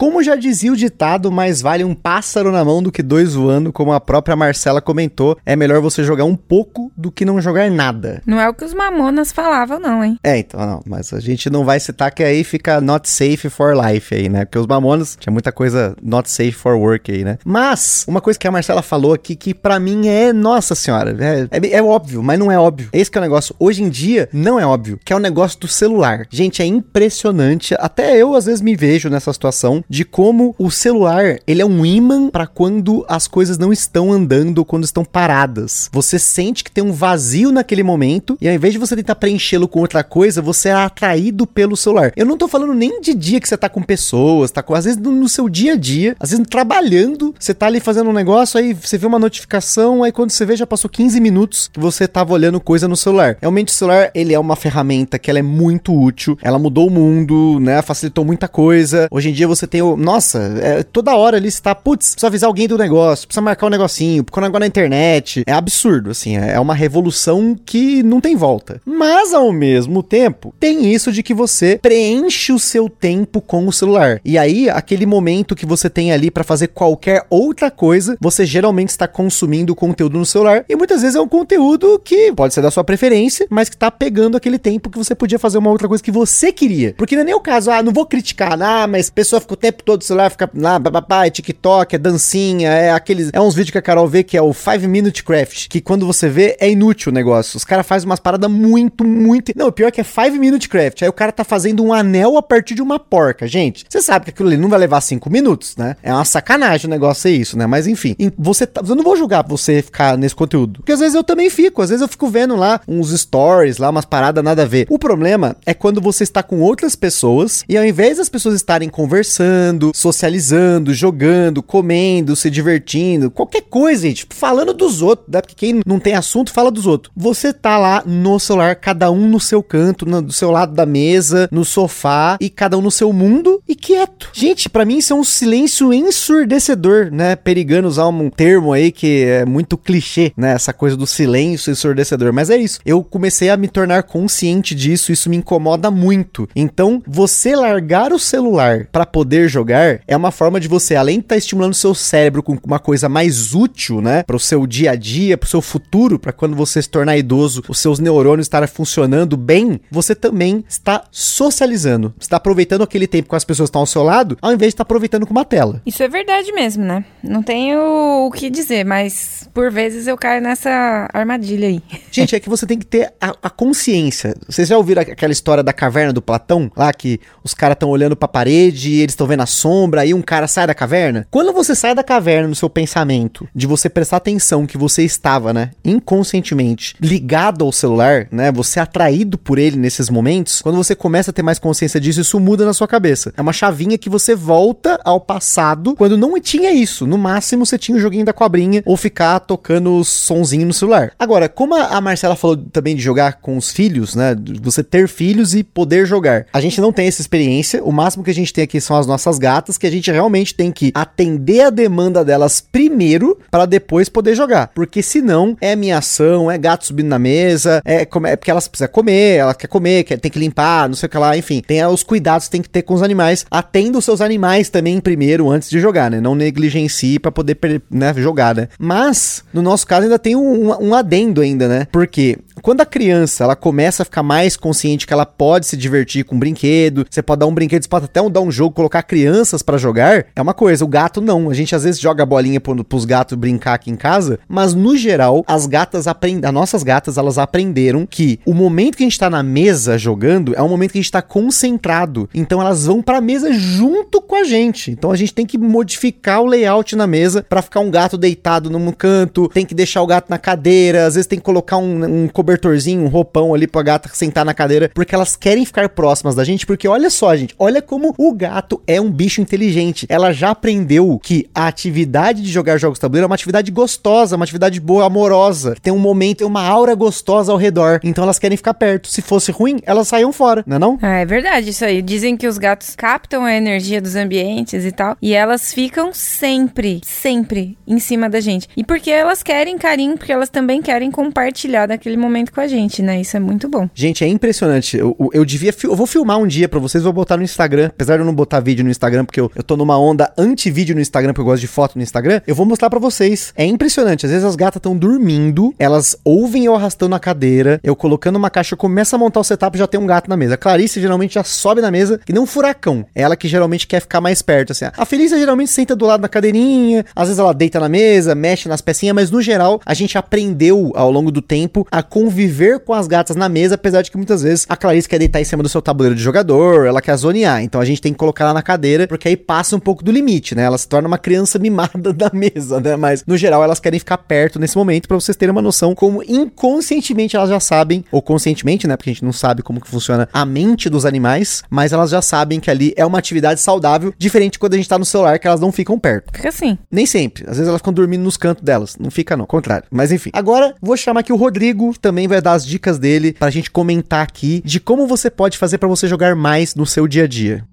Como já dizia o ditado, mais vale um pássaro na mão do que dois voando, como a própria Marcela comentou, é melhor você jogar um pouco do que não jogar nada. Não é o que os mamonas falavam, não, hein? É, então, não, mas a gente não vai citar que aí fica not safe for life aí, né? Porque os Mamonas tinha muita coisa not safe for work aí, né? Mas, uma coisa que a Marcela falou aqui que pra mim é, nossa senhora, é, é, é óbvio, mas não é óbvio. Esse que é o negócio. Hoje em dia, não é óbvio, que é o negócio do celular. Gente, é impressionante, até eu às vezes me vejo nessa situação de como o celular, ele é um imã pra quando as coisas não estão andando quando estão paradas. Você sente que tem um vazio naquele momento e ao invés de você tentar preenchê-lo com outra coisa, você é atraído pelo celular. Eu não tô falando nem de dia que você tá com pessoas, tá com às vezes no, no seu dia a dia, às vezes trabalhando, você tá ali fazendo um negócio, aí você vê uma notificação, aí quando você vê já passou 15 minutos que você tava olhando coisa no celular. Realmente o celular, ele é uma ferramenta que ela é muito útil, ela mudou o mundo, né? Facilitou muita coisa. Hoje em dia você tem nossa, é, toda hora ali você tá, putz, precisa avisar alguém do negócio, precisa marcar um negocinho, porque o negócio na internet. É absurdo, assim, é uma revolução que não tem volta. Mas ao mesmo tempo, tem isso de que você preenche o seu tempo com o celular. E aí, aquele momento que você tem ali pra fazer qualquer outra coisa, você geralmente está consumindo conteúdo no celular. E muitas vezes é um conteúdo que pode ser da sua preferência, mas que tá pegando aquele tempo que você podia fazer uma outra coisa que você queria. Porque não é nem o caso, ah, não vou criticar, ah, mas a pessoa fica o tempo todo no celular, fica lá, bababá, é TikTok, é dancinha, é aqueles. É uns vídeos que a Carol vê que é o 5 Minute Craft, que quando você vê é inútil o negócio. Os caras fazem umas paradas muito, muito. Não, o pior é que é 5 Minute Craft. Aí o cara tá fazendo um anel a partir de uma porca. Gente, você sabe que aquilo ali não vai levar 5 minutos, né? É uma sacanagem o negócio é isso, né? Mas enfim, você tá- eu não vou julgar você ficar nesse conteúdo. Porque às vezes eu também fico, às vezes eu fico vendo lá uns stories, lá umas paradas nada a ver. O problema é quando você está com outras pessoas e ao invés das pessoas estarem conversando, socializando, jogando, comendo, se divertindo, qualquer coisa, gente, falando dos outros, né? Porque quem não tem assunto fala dos outros. Você tá lá no celular, cada um no seu canto, no, do seu lado da mesa, no sofá e cada um no seu mundo e quieto. Gente, para mim isso é um silêncio ensurdecedor, né? Perigando usar um termo aí que é muito clichê, né? Essa coisa do silêncio ensurdecedor, mas é isso. Eu comecei a me tornar consciente disso, isso me incomoda muito. Então, você largar o celular para poder jogar é uma forma de você, além de estar tá estimulando seu cérebro com uma coisa mais útil, né, para o seu dia a dia, para o seu futuro, para quando você se tornar idoso, os seus neurônios estarem funcionando bem, você também está socializando, está aproveitando aquele tempo com as pessoas que estão ao seu lado, ao invés de estar aproveitando com uma tela. Isso é verdade mesmo, né? Não tenho o que dizer, mas por vezes eu caio nessa armadilha aí. Gente, é que você tem que ter a, a consciência. Vocês já ouviram aquela história da caverna do Platão? Lá que os caras estão olhando pra parede e eles estão vendo a sombra, aí um cara sai da caverna? Quando você sai da caverna no seu pensamento, de você prestar atenção que você estava, né, inconscientemente ligado ao celular, né, você é atraído por ele nesses momentos, quando você começa a ter mais consciência disso, isso muda na sua cabeça. É uma chavinha que você volta ao passado quando não tinha isso. No máximo você tinha o joguinho da cobrinha ou ficar tocando sonzinho no celular. Agora, como a Marcela falou também de jogar com os filhos, né, você ter filhos e poder jogar. A gente não tem essa experiência, o máximo que a gente tem aqui são as nossas gatas, que a gente realmente tem que atender a demanda delas primeiro para depois poder jogar. Porque senão é minha ação, é gato subindo na mesa, é, é porque elas precisam comer, ela quer comer, quer, tem que limpar, não sei o que lá, enfim. Tem os cuidados que tem que ter com os animais. Atenda os seus animais também primeiro antes de jogar, né? Não negligencie para poder né, jogar, né? Mas, no nosso caso, ainda tem um, um adendo ainda, né? Porque quando a criança ela começa a ficar mais consciente que ela pode se divertir com um brinquedo, você pode dar um brinquedo, você pode até dar um jogo, colocar crianças para jogar, é uma coisa. O gato não. A gente às vezes joga a bolinha pro, pros gatos brincar aqui em casa, mas no geral, as gatas aprendem, as nossas gatas, elas aprenderam que o momento que a gente tá na mesa jogando é um momento que a gente tá concentrado. Então elas vão pra mesa junto com a gente. Então a gente tem que modificar o layout na mesa para ficar um gato deitado num canto, tem que deixar o gato na cadeira, às vezes tem que colocar um, um cobertorzinho, um roupão ali pra gata sentar na cadeira, porque elas querem ficar próximas da gente, porque olha só, gente, olha como o gato é um bicho inteligente. Ela já aprendeu que a atividade de jogar jogos tabuleiro é uma atividade gostosa, uma atividade boa, amorosa, tem um momento, uma aura gostosa ao redor. Então elas querem ficar perto. Se fosse ruim, elas saíam fora, não é não? Ah, é verdade isso aí. Dizem que os gatos captam a energia dos ambientes e tal, e elas ficam sempre, sempre em cima da gente. E porque elas querem carinho, porque elas também querem compartilhar daquele momento com a gente, né? Isso é muito bom. Gente, é impressionante. Eu, eu devia. Eu vou filmar um dia para vocês, vou botar no Instagram. Apesar de eu não botar vídeo no Instagram, porque eu, eu tô numa onda anti-vídeo no Instagram, porque eu gosto de foto no Instagram. Eu vou mostrar para vocês. É impressionante. Às vezes as gatas estão dormindo, elas ouvem eu arrastando a cadeira, eu colocando uma caixa, eu começo a montar o setup já tem um gato na mesa. A Clarice geralmente já sobe na mesa, que nem um furacão. É ela que geralmente quer ficar mais perto, assim. A Felícia geralmente senta do lado da cadeirinha, às vezes ela deita na mesa, mexe nas pecinhas, mas no geral a gente aprendeu ao longo do tempo a conviver com as gatas na mesa, apesar de que muitas vezes a Clarice quer deitar em cima do seu tabuleiro de jogador, ela quer zonear. Então a gente tem que colocar ela na cadeira, porque aí passa um pouco do limite, né? Ela se torna uma criança mimada da mesa, né? Mas no geral elas querem ficar perto nesse momento para vocês terem uma noção como inconscientemente elas já sabem, ou conscientemente, né? Porque a gente não sabe como que funciona a mente dos animais, mas elas já sabem que ali é uma atividade saudável, diferente quando a gente tá no celular, que elas não ficam perto. Fica assim. Nem sempre. Às vezes elas ficam dormindo nos cantos delas. Não fica, não. Contrário. Mas enfim. Agora, vou chamar aqui o Rodrigo, que também vai dar as dicas dele pra gente comentar aqui de como você pode fazer para você jogar mais no seu dia a dia.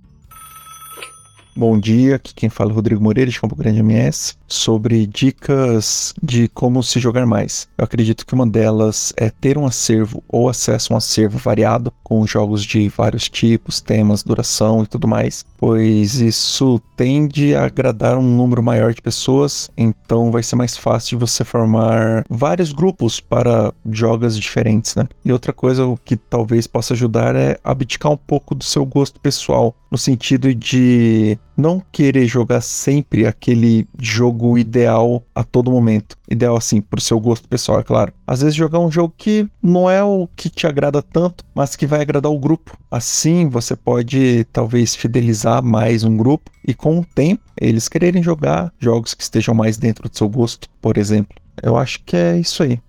Bom dia, aqui quem fala é Rodrigo Moreira de Campo Grande MS, sobre dicas de como se jogar mais. Eu acredito que uma delas é ter um acervo ou acesso a um acervo variado, com jogos de vários tipos, temas, duração e tudo mais, pois isso tende a agradar um número maior de pessoas, então vai ser mais fácil de você formar vários grupos para jogos diferentes, né? E outra coisa que talvez possa ajudar é abdicar um pouco do seu gosto pessoal, no sentido de não querer jogar sempre aquele jogo ideal a todo momento. Ideal assim, pro seu gosto pessoal, é claro. Às vezes jogar um jogo que não é o que te agrada tanto, mas que vai agradar o grupo. Assim você pode talvez fidelizar mais um grupo e com o tempo eles quererem jogar jogos que estejam mais dentro do seu gosto, por exemplo. Eu acho que é isso aí.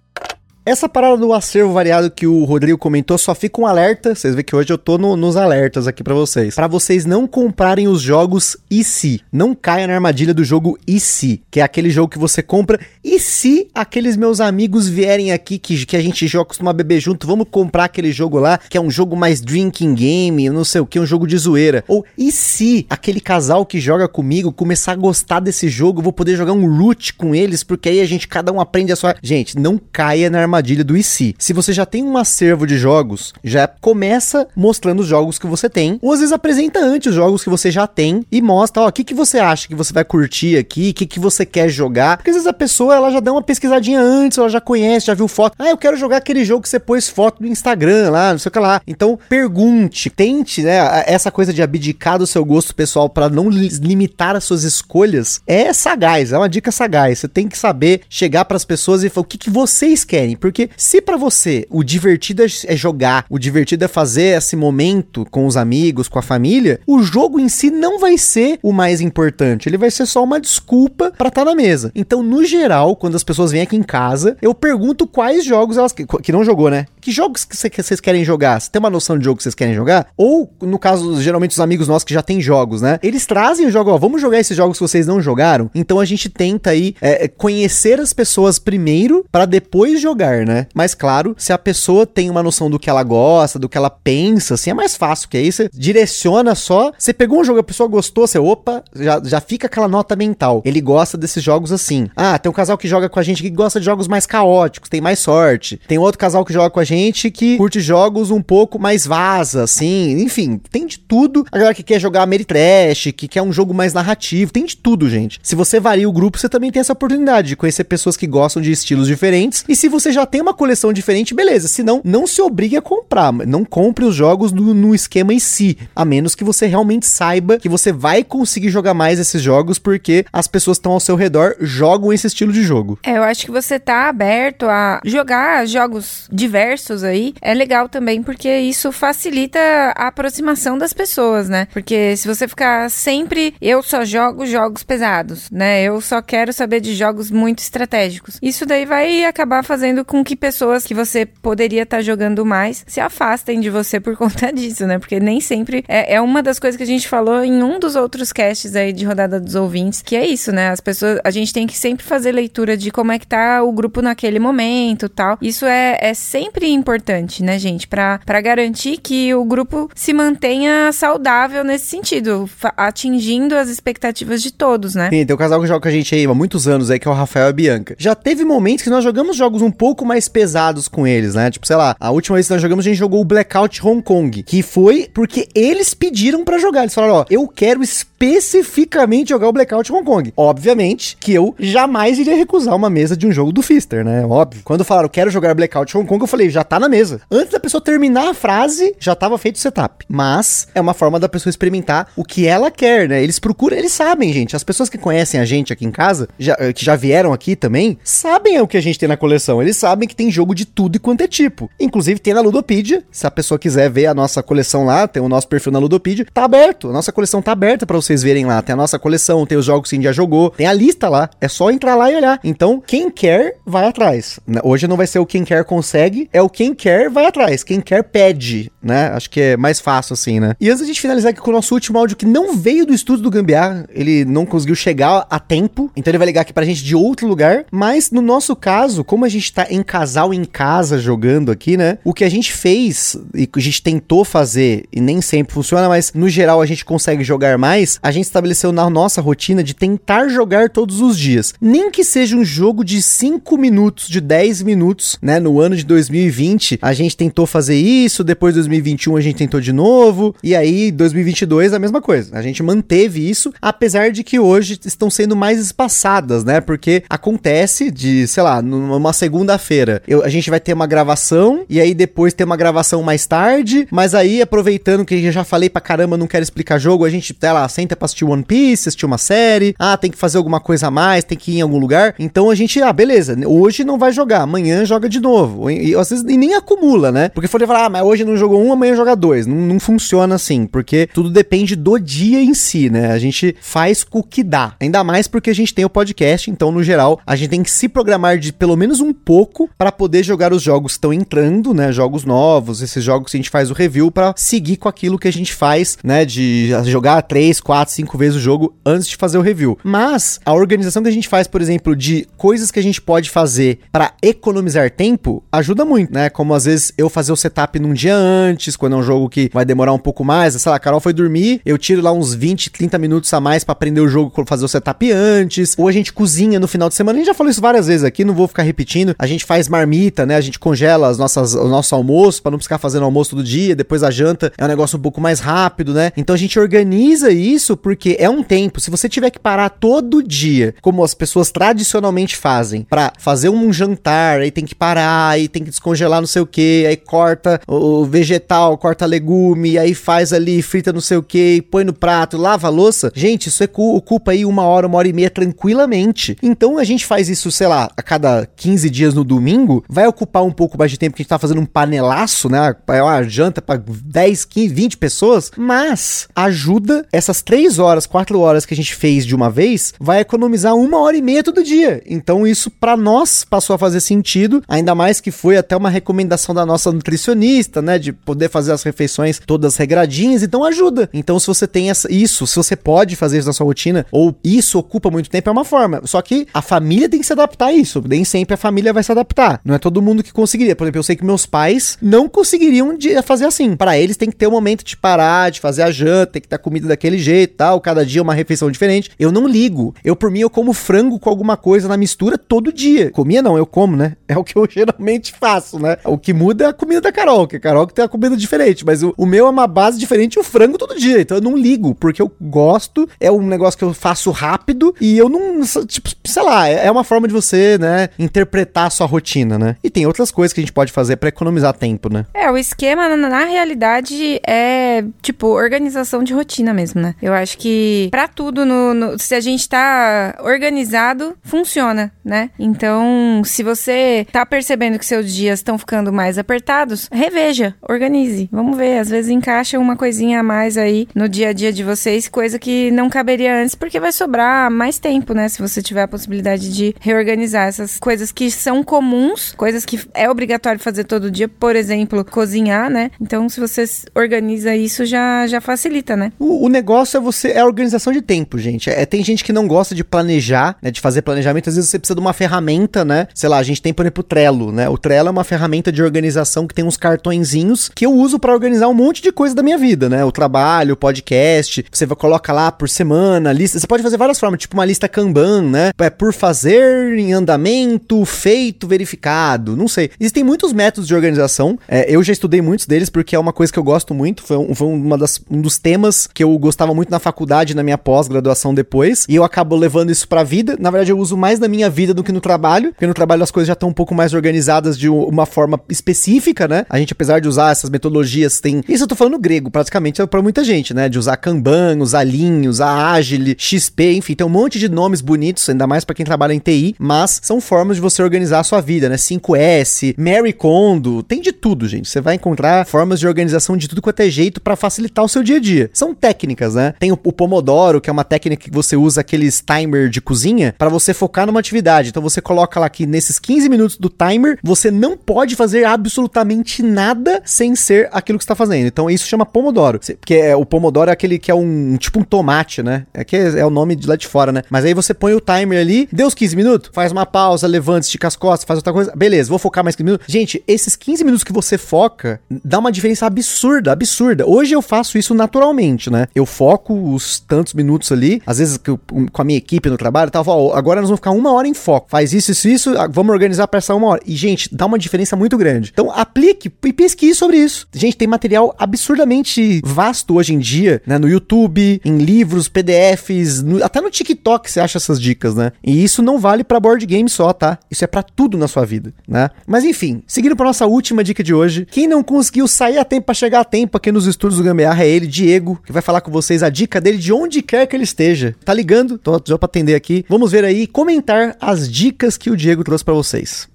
Essa parada do acervo variado que o Rodrigo comentou, só fica um alerta. Vocês veem que hoje eu tô no- nos alertas aqui pra vocês. Pra vocês não comprarem os jogos e se. Não caia na armadilha do jogo e se, que é aquele jogo que você compra. E se aqueles meus amigos vierem aqui que, que a gente já costuma beber junto, vamos comprar aquele jogo lá, que é um jogo mais drinking game, não sei o que, um jogo de zoeira. Ou e se aquele casal que joga comigo começar a gostar desse jogo, eu vou poder jogar um root com eles, porque aí a gente cada um aprende a sua. Gente, não caia na armadilha do e se. Você já tem um acervo de jogos, já começa mostrando os jogos que você tem, ou às vezes apresenta antes os jogos que você já tem e mostra, ó, o que, que você acha que você vai curtir aqui, o que, que você quer jogar. Porque às vezes a pessoa ela já dá uma pesquisadinha antes, ela já conhece, já viu foto. Ah, eu quero jogar aquele jogo que você pôs foto no Instagram lá, não sei o que lá. Então, pergunte, tente, né? Essa coisa de abdicar do seu gosto pessoal para não li- limitar as suas escolhas é sagaz, é uma dica sagaz. Você tem que saber chegar para as pessoas e falar o que, que vocês querem. Porque se para você o divertido é é jogar, o divertido é fazer esse momento com os amigos, com a família, o jogo em si não vai ser o mais importante. Ele vai ser só uma desculpa para estar na mesa. Então, no geral, quando as pessoas vêm aqui em casa, eu pergunto quais jogos elas que, que não jogou, né? Que jogos que vocês querem jogar? Você tem uma noção de jogo que vocês querem jogar? Ou, no caso, geralmente os amigos nossos que já têm jogos, né? Eles trazem o jogo, ó, vamos jogar esses jogos que vocês não jogaram. Então a gente tenta aí é, conhecer as pessoas primeiro para depois jogar, né? Mas claro, se a pessoa tem uma noção do que ela gosta, do que ela pensa, assim é mais fácil, que aí você direciona só. Você pegou um jogo, a pessoa gostou, você, opa, já, já fica aquela nota mental. Ele gosta desses jogos assim. Ah, tem um casal que joga com a gente que gosta de jogos mais caóticos, tem mais sorte. Tem outro casal que joga com a gente que curte jogos um pouco mais vaza, assim. Enfim, tem de tudo. A galera que quer jogar Ameritrash, que quer um jogo mais narrativo, tem de tudo, gente. Se você varia o grupo, você também tem essa oportunidade de conhecer pessoas que gostam de estilos diferentes. E se você já tem uma coleção diferente, beleza. Se não, não se obrigue a comprar. Não compre os jogos no, no esquema em si. A menos que você realmente saiba que você vai conseguir jogar mais esses jogos porque as pessoas estão ao seu redor jogam esse estilo de jogo. É, eu acho que você tá aberto a jogar jogos diversos aí. É legal também, porque isso facilita a aproximação das pessoas, né? Porque se você ficar sempre, eu só jogo jogos pesados, né? Eu só quero saber de jogos muito estratégicos. Isso daí vai acabar fazendo com que pessoas que você poderia estar jogando mais se afastem de você por conta disso, né? Porque nem sempre é, é uma das coisas que a gente falou em um dos outros casts aí de rodada dos ouvintes, que é isso, né? As pessoas, a gente tem que sempre fazer leitura de como é que tá o grupo naquele momento, tal. Isso é, é sempre importante, né, gente, pra garantir que o grupo se mantenha saudável nesse sentido, atingindo as expectativas de todos, né? Sim, tem um casal que joga com a gente aí há muitos anos aí, que é o Rafael e a Bianca. Já teve momentos que nós jogamos jogos um pouco mais pesados com eles, né? Tipo, sei lá, a última vez que nós jogamos, a gente jogou o Blackout Hong Kong, que foi porque eles pediram pra jogar. Eles falaram, ó, eu quero especificamente jogar o Blackout Hong Kong. Obviamente que eu jamais iria recusar uma mesa de um jogo do Fister, né? Óbvio. Quando falaram, quero jogar Blackout Hong Kong, eu falei, já tá na mesa. Antes da pessoa terminar a frase, já tava feito o setup. Mas é uma forma da pessoa experimentar o que ela quer, né? Eles procuram, eles sabem, gente. As pessoas que conhecem a gente aqui em casa, já- eh, que já vieram aqui também, sabem o que a gente tem na coleção. Eles sabem que tem jogo de tudo e quanto é tipo. Inclusive tem na Ludopedia. Se a pessoa quiser ver a nossa coleção lá, tem o nosso perfil na Ludopedia, tá aberto. A nossa coleção tá aberta pra vocês verem lá. Tem a nossa coleção, tem os jogos que a gente já jogou, tem a lista lá. É só entrar lá e olhar. Então, quem quer, vai atrás. Né? Hoje não vai ser o quem quer consegue, é o quem quer vai atrás. Quem quer pede, né? Acho que é mais fácil assim, né? E antes da gente finalizar aqui com o nosso último áudio que não veio do estúdio do Gambiar, ele não conseguiu chegar a tempo, então ele vai ligar aqui pra gente de outro lugar, mas no nosso caso, como a gente tá em casal em casa jogando aqui, né? O que a gente fez e que a gente tentou fazer e nem sempre funciona, mas no geral a gente consegue jogar mais, a gente estabeleceu na nossa rotina de tentar jogar todos os dias. Nem que seja um jogo de 5 minutos, de 10 minutos, né? No ano de 2020, a gente tentou fazer isso, depois de 2021 a gente tentou de novo, e aí 2022 a mesma coisa. A gente manteve isso, apesar de que hoje estão sendo mais espaçadas, né? Porque acontece de, sei lá, numa segunda-feira, a gente vai ter uma gravação e aí depois ter uma gravação mais tarde, mas aí aproveitando que eu já falei pra caramba, não quero explicar jogo, a gente, sei lá, senta senta pra assistir One Piece, assistir uma série, ah, tem que fazer alguma coisa a mais, tem que ir em algum lugar. Então a gente, ah, beleza, hoje não vai jogar, amanhã joga de novo. E, e às vezes e nem acumula, né? Porque for falar, ah, mas hoje não jogou um, amanhã joga dois. Não, não funciona assim, porque tudo depende do dia em si, né? A gente faz o que dá. Ainda mais porque a gente tem o podcast, então no geral a gente tem que se programar de pelo menos um pouco para poder jogar os jogos que estão entrando, né? Jogos novos, esses jogos que a gente faz o review para seguir com aquilo que a gente faz, né? De jogar três, quatro, cinco vezes o jogo antes de fazer o review. Mas a organização que a gente faz, por exemplo, de coisas que a gente pode fazer para economizar tempo, ajuda muito, né? Como às vezes eu fazer o setup num dia antes, quando é um jogo que vai demorar um pouco mais, sei lá, a Carol foi dormir, eu tiro lá uns 20, 30 minutos a mais para aprender o jogo, fazer o setup antes, ou a gente cozinha no final de semana. A gente já falou isso várias vezes aqui, não vou ficar repetindo. A gente faz marmita, né? A gente congela as nossas, o nosso almoço para não ficar fazendo almoço todo dia, depois a janta é um negócio um pouco mais rápido, né? Então a gente organiza isso porque é um tempo. Se você tiver que parar todo dia, como as pessoas tradicionalmente fazem, para fazer um jantar, aí tem que parar, aí tem que descongelar não sei o que, aí corta o vegetal, corta legume, aí faz ali, frita não sei o que, põe no prato, lava a louça. Gente, isso é ocupa aí uma hora, uma hora e meia tranquilamente. Então a gente faz isso, sei lá, a cada 15 dias no domingo, vai ocupar um pouco mais de tempo que a gente tá fazendo um panelaço, né? É uma janta para 10, 15, 20 pessoas, mas ajuda essas 3 horas, 4 horas que a gente fez de uma vez, vai economizar uma hora e meia todo dia. Então isso para nós passou a fazer sentido, ainda mais que foi até uma recomendação da nossa nutricionista, né, de poder fazer as refeições todas regradinhas, então ajuda. Então se você tem essa, isso, se você pode fazer isso na sua rotina ou isso ocupa muito tempo é uma forma. Só que a família tem que se adaptar a isso. Nem sempre a família vai se adaptar. Não é todo mundo que conseguiria. Por exemplo, eu sei que meus pais não conseguiriam de fazer assim. Para eles tem que ter um momento de parar, de fazer a janta, tem que ter comida daquele jeito, tal, cada dia uma refeição diferente. Eu não ligo. Eu por mim eu como frango com alguma coisa na mistura todo dia. Comia não, eu como, né? É o que eu geralmente faço, né? O que muda é a comida da Carol, que a Carol que tem a comida diferente, mas o, o meu é uma base diferente e o frango todo dia. Então eu não ligo, porque eu gosto, é um negócio que eu faço rápido e eu não, tipo, sei lá, é, é uma forma de você, né, interpretar a sua rotina, né? E tem outras coisas que a gente pode fazer para economizar tempo, né? É, o esquema, na, na, realidade, é, tipo, organização de rotina mesmo, né? Eu acho que para tudo, no, no, se a gente tá organizado, funciona, né? Então, se você tá percebendo que seus dias estão ficando mais apertados, reveja, organize. Vamos ver, às vezes encaixa uma coisinha a mais aí no dia a dia de vocês, coisa que não caberia antes, porque vai sobrar mais tempo, né? Se você tiver a possibilidade de reorganizar essas coisas que são comuns, coisas que é obrigatório fazer todo dia, por exemplo, cozinhar, né? Então, se você organiza isso, já, já facilita, né? O, o negócio é você é organização de tempo, gente. É, tem gente que não gosta de planejar, né? De fazer planejamento. Às vezes você precisa de uma ferramenta, né? Sei lá, a gente tem, por exemplo, o Trello, né? O Trello é uma ferramenta de organização que tem uns cartõezinhos que eu uso para organizar um monte de coisa da minha vida, né? O trabalho, o podcast. Você coloca lá por semana, lista. Você pode fazer várias formas, tipo uma lista Kanban, né? É por fazer, em andamento, feito, verificado. Não sei. Existem muitos métodos de organização. É, eu já estudei muitos deles porque é uma coisa que eu gosto muito. Foi, um, foi uma das, um dos temas que eu gostava muito na faculdade, na minha pós-graduação depois. E eu acabo levando isso pra vida. Na verdade, eu uso mais na minha vida do que no trabalho. Porque no trabalho as coisas já estão um pouco mais organizadas de uma forma específica, né? A gente, apesar de usar essas metodologias, tem. Isso eu tô falando grego, praticamente, é pra muita gente, né? De usar Kanban, usar Lean, usar Agile, XP, enfim, tem um monte de nomes bonitos, ainda mais para quem trabalha em TI, mas são formas de você organizar a sua vida, né? 5S, Mary Kondo, tem de tudo, gente. Você vai encontrar formas de organização de tudo quanto é jeito para facilitar o seu dia a dia. São técnicas, né? Tem o, o Pomodoro, que é uma técnica que você usa aqueles timer de cozinha para você focar numa atividade. Então você coloca lá que nesses 15 minutos do timer, você não pode fazer absolutamente nada sem ser aquilo que está fazendo. Então isso chama Pomodoro, porque é, o Pomodoro é aquele que é um tipo um tomate, né? É que é, é o nome de lá de fora, né? Mas aí você põe o timer ali, deu os 15 minutos, faz uma pausa, levanta, estica as costas, faz outra coisa. Beleza, vou focar mais 15 minutos. Gente, esses 15 minutos que você foca dá uma diferença absurda, absurda. Hoje eu faço isso naturalmente, né? Eu foco os tantos minutos ali, às vezes com a minha equipe no trabalho tal, falo, agora nós vamos ficar uma hora em foco. Faz isso, isso, isso, vamos organizar para essa uma hora. E, gente, dá uma diferença muito grande. Então, aplique e pesquise sobre isso. Gente, tem material absurdamente vasto hoje em dia, né? No YouTube, em livros, PDFs, no, até no TikTok você acha essas dicas, né? E isso não vale para board game só, tá? Isso é para tudo na sua vida, né? Mas enfim, seguindo para nossa última dica de hoje, quem não conseguiu sair a tempo para chegar a tempo aqui nos estúdios do Gambiarra é ele, Diego, que vai falar com vocês a dica dele de onde quer que ele esteja. Tá ligando? Tô já pra atender aqui. Vamos ver aí, comentar as dicas que o Diego trouxe para vocês.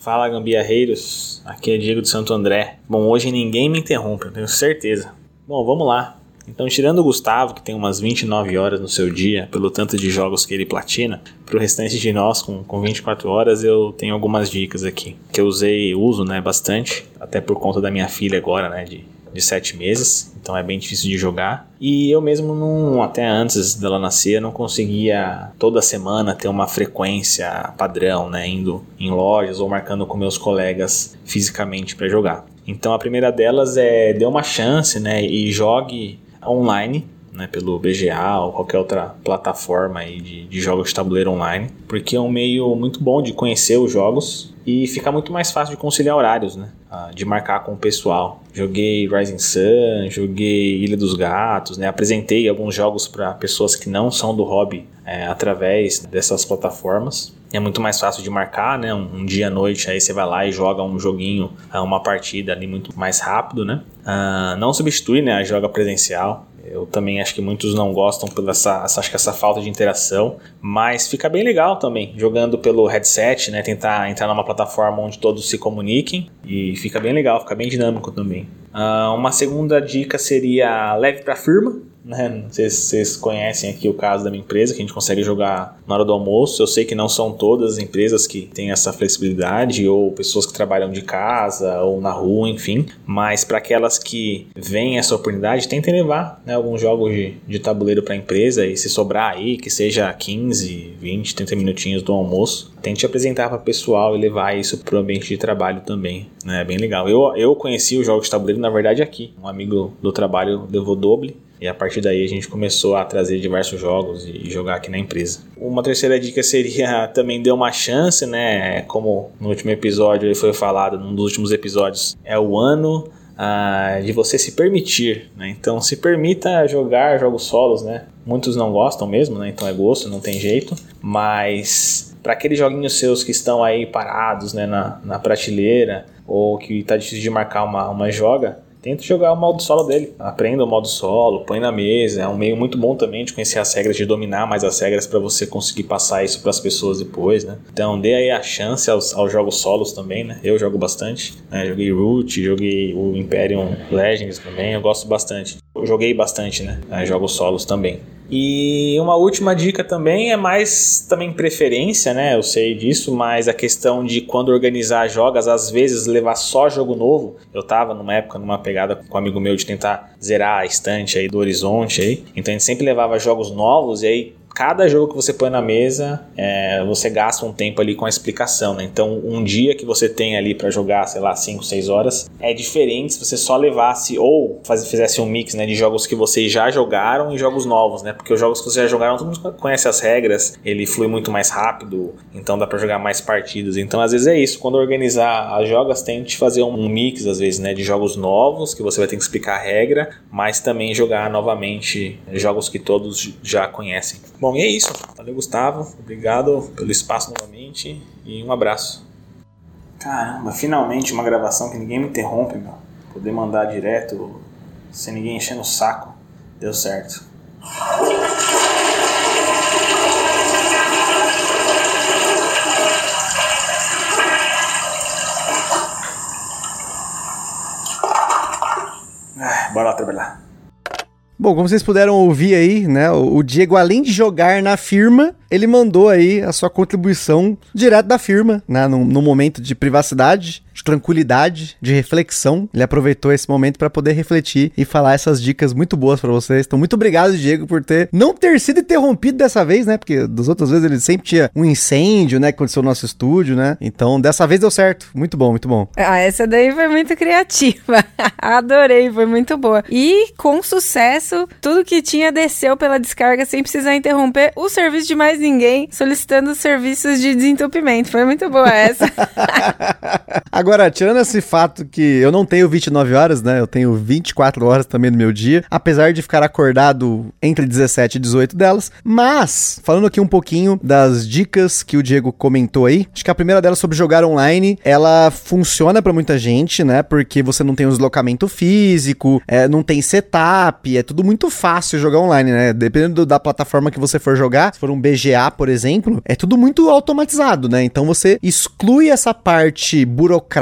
Fala gambiarreiros, aqui é Diego de Santo André. Bom, hoje ninguém me interrompe, eu tenho certeza. Bom, vamos lá. Então, tirando o Gustavo, que tem umas 29 horas no seu dia, pelo tanto de jogos que ele platina, pro restante de nós, com, com 24 horas, eu tenho algumas dicas aqui. Que eu usei, uso, né, bastante, até por conta da minha filha agora, né, de, de 7 meses, então é bem difícil de jogar. E eu mesmo, não, até antes dela nascer, não conseguia toda semana ter uma frequência padrão, né, indo em lojas ou marcando com meus colegas fisicamente para jogar. Então a primeira delas é dê uma chance, né, e jogue online, né, pelo BGA ou qualquer outra plataforma aí de, de jogos de tabuleiro online, porque é um meio muito bom de conhecer os jogos e fica muito mais fácil de conciliar horários, né? Ah, de marcar com o pessoal. Joguei Rising Sun, joguei Ilha dos Gatos, né? Apresentei alguns jogos para pessoas que não são do hobby é, através dessas plataformas. É muito mais fácil de marcar, né? Um, um, dia à noite aí você vai lá e joga um joguinho, ah, uma partida ali muito mais rápido, né? Uh, não substitui, né? A joga presencial. Eu também acho que muitos não gostam pela essa, acho que essa falta de interação, mas fica bem legal também jogando pelo headset, né? Tentar entrar numa plataforma onde todos se comuniquem e fica bem legal, fica bem dinâmico também. Uh, uma segunda dica seria leve para firma, né? Vocês conhecem aqui o caso da minha empresa, que a gente consegue jogar na hora do almoço. Eu sei que não são todas as empresas que têm essa flexibilidade, ou pessoas que trabalham de casa, ou na rua, enfim. Mas para aquelas que veem essa oportunidade, tentem levar né, alguns jogos de, de tabuleiro para a empresa e se sobrar aí, que seja 15, 20, 30 minutinhos do almoço, tente apresentar para o pessoal e levar isso para o ambiente de trabalho também. Né? É bem legal. Eu, eu conheci os jogos de tabuleiro, na verdade, aqui. Um amigo do trabalho levou doble e a partir daí a gente começou a trazer diversos jogos e jogar aqui na empresa. Uma terceira dica seria também dê uma chance, né? Como no último episódio foi falado, num dos últimos episódios, é o ano ah, de você se permitir, né? Então se permita jogar jogos solos, né? Muitos não gostam mesmo, né? Então é gosto, não tem jeito. Mas para aqueles joguinhos seus que estão aí parados, né? Na, na prateleira ou que está difícil de marcar uma, uma joga, tenta jogar o modo solo dele. Aprenda o modo solo, põe na mesa. É um meio muito bom também de conhecer as regras, de dominar mais as regras para você conseguir passar isso para as pessoas depois, né? Então dê aí a chance aos, aos jogos solos também, né? Eu jogo bastante. Né? Joguei Root, joguei o Imperium Legends também, eu gosto bastante. Eu joguei bastante, né? Jogos solos também. E uma última dica também é mais também preferência, né? Eu sei disso, mas a questão de quando organizar jogas, às vezes levar só jogo novo. Eu tava numa época numa pegada com um amigo meu de tentar zerar a estante aí do horizonte aí. Então a gente sempre levava jogos novos e aí cada jogo que você põe na mesa, é, você gasta um tempo ali com a explicação, né? Então, um dia que você tem ali para jogar, sei lá, 5, 6 horas, é diferente se você só levasse ou faz, fizesse um mix, né, de jogos que vocês já jogaram e jogos novos, né? Porque os jogos que vocês já jogaram, todo mundo conhece as regras, ele flui muito mais rápido, então dá para jogar mais partidas. Então, às vezes é isso, quando organizar as jogas, tente fazer um mix, às vezes, né, de jogos novos, que você vai ter que explicar a regra, mas também jogar novamente jogos que todos já conhecem. Bom, e é isso. Valeu, Gustavo. Obrigado pelo espaço novamente e um abraço. Caramba, finalmente uma gravação que ninguém me interrompe, meu. Poder mandar direto sem ninguém enchendo o saco. Deu certo. Ah, bora lá trabalhar. Bom, como vocês puderam ouvir aí, né, o Diego, além de jogar na firma, ele mandou aí a sua contribuição direto da firma, né, no, no momento de privacidade, de tranquilidade, de reflexão. Ele aproveitou esse momento para poder refletir e falar essas dicas muito boas para vocês. Então, muito obrigado, Diego, por ter não ter sido interrompido dessa vez, né? Porque das outras vezes ele sempre tinha um incêndio, né, que aconteceu no nosso estúdio, né? Então, dessa vez deu certo. Muito bom, muito bom. Ah, essa daí foi muito criativa. Adorei, foi muito boa. E com sucesso, tudo que tinha desceu pela descarga sem precisar interromper o serviço de mais ninguém, solicitando serviços de desentupimento. Foi muito boa essa. Agora, tirando esse fato que eu não tenho 29 horas, né? Eu tenho 24 horas também no meu dia, apesar de ficar acordado entre 17 e 18 delas. Mas, falando aqui um pouquinho das dicas que o Diego comentou aí, acho que a primeira delas sobre jogar online, ela funciona para muita gente, né? Porque você não tem um deslocamento físico, é, não tem setup, é tudo muito fácil jogar online, né? Dependendo da plataforma que você for jogar, se for um BGA, por exemplo, é tudo muito automatizado, né? Então você exclui essa parte burocrática,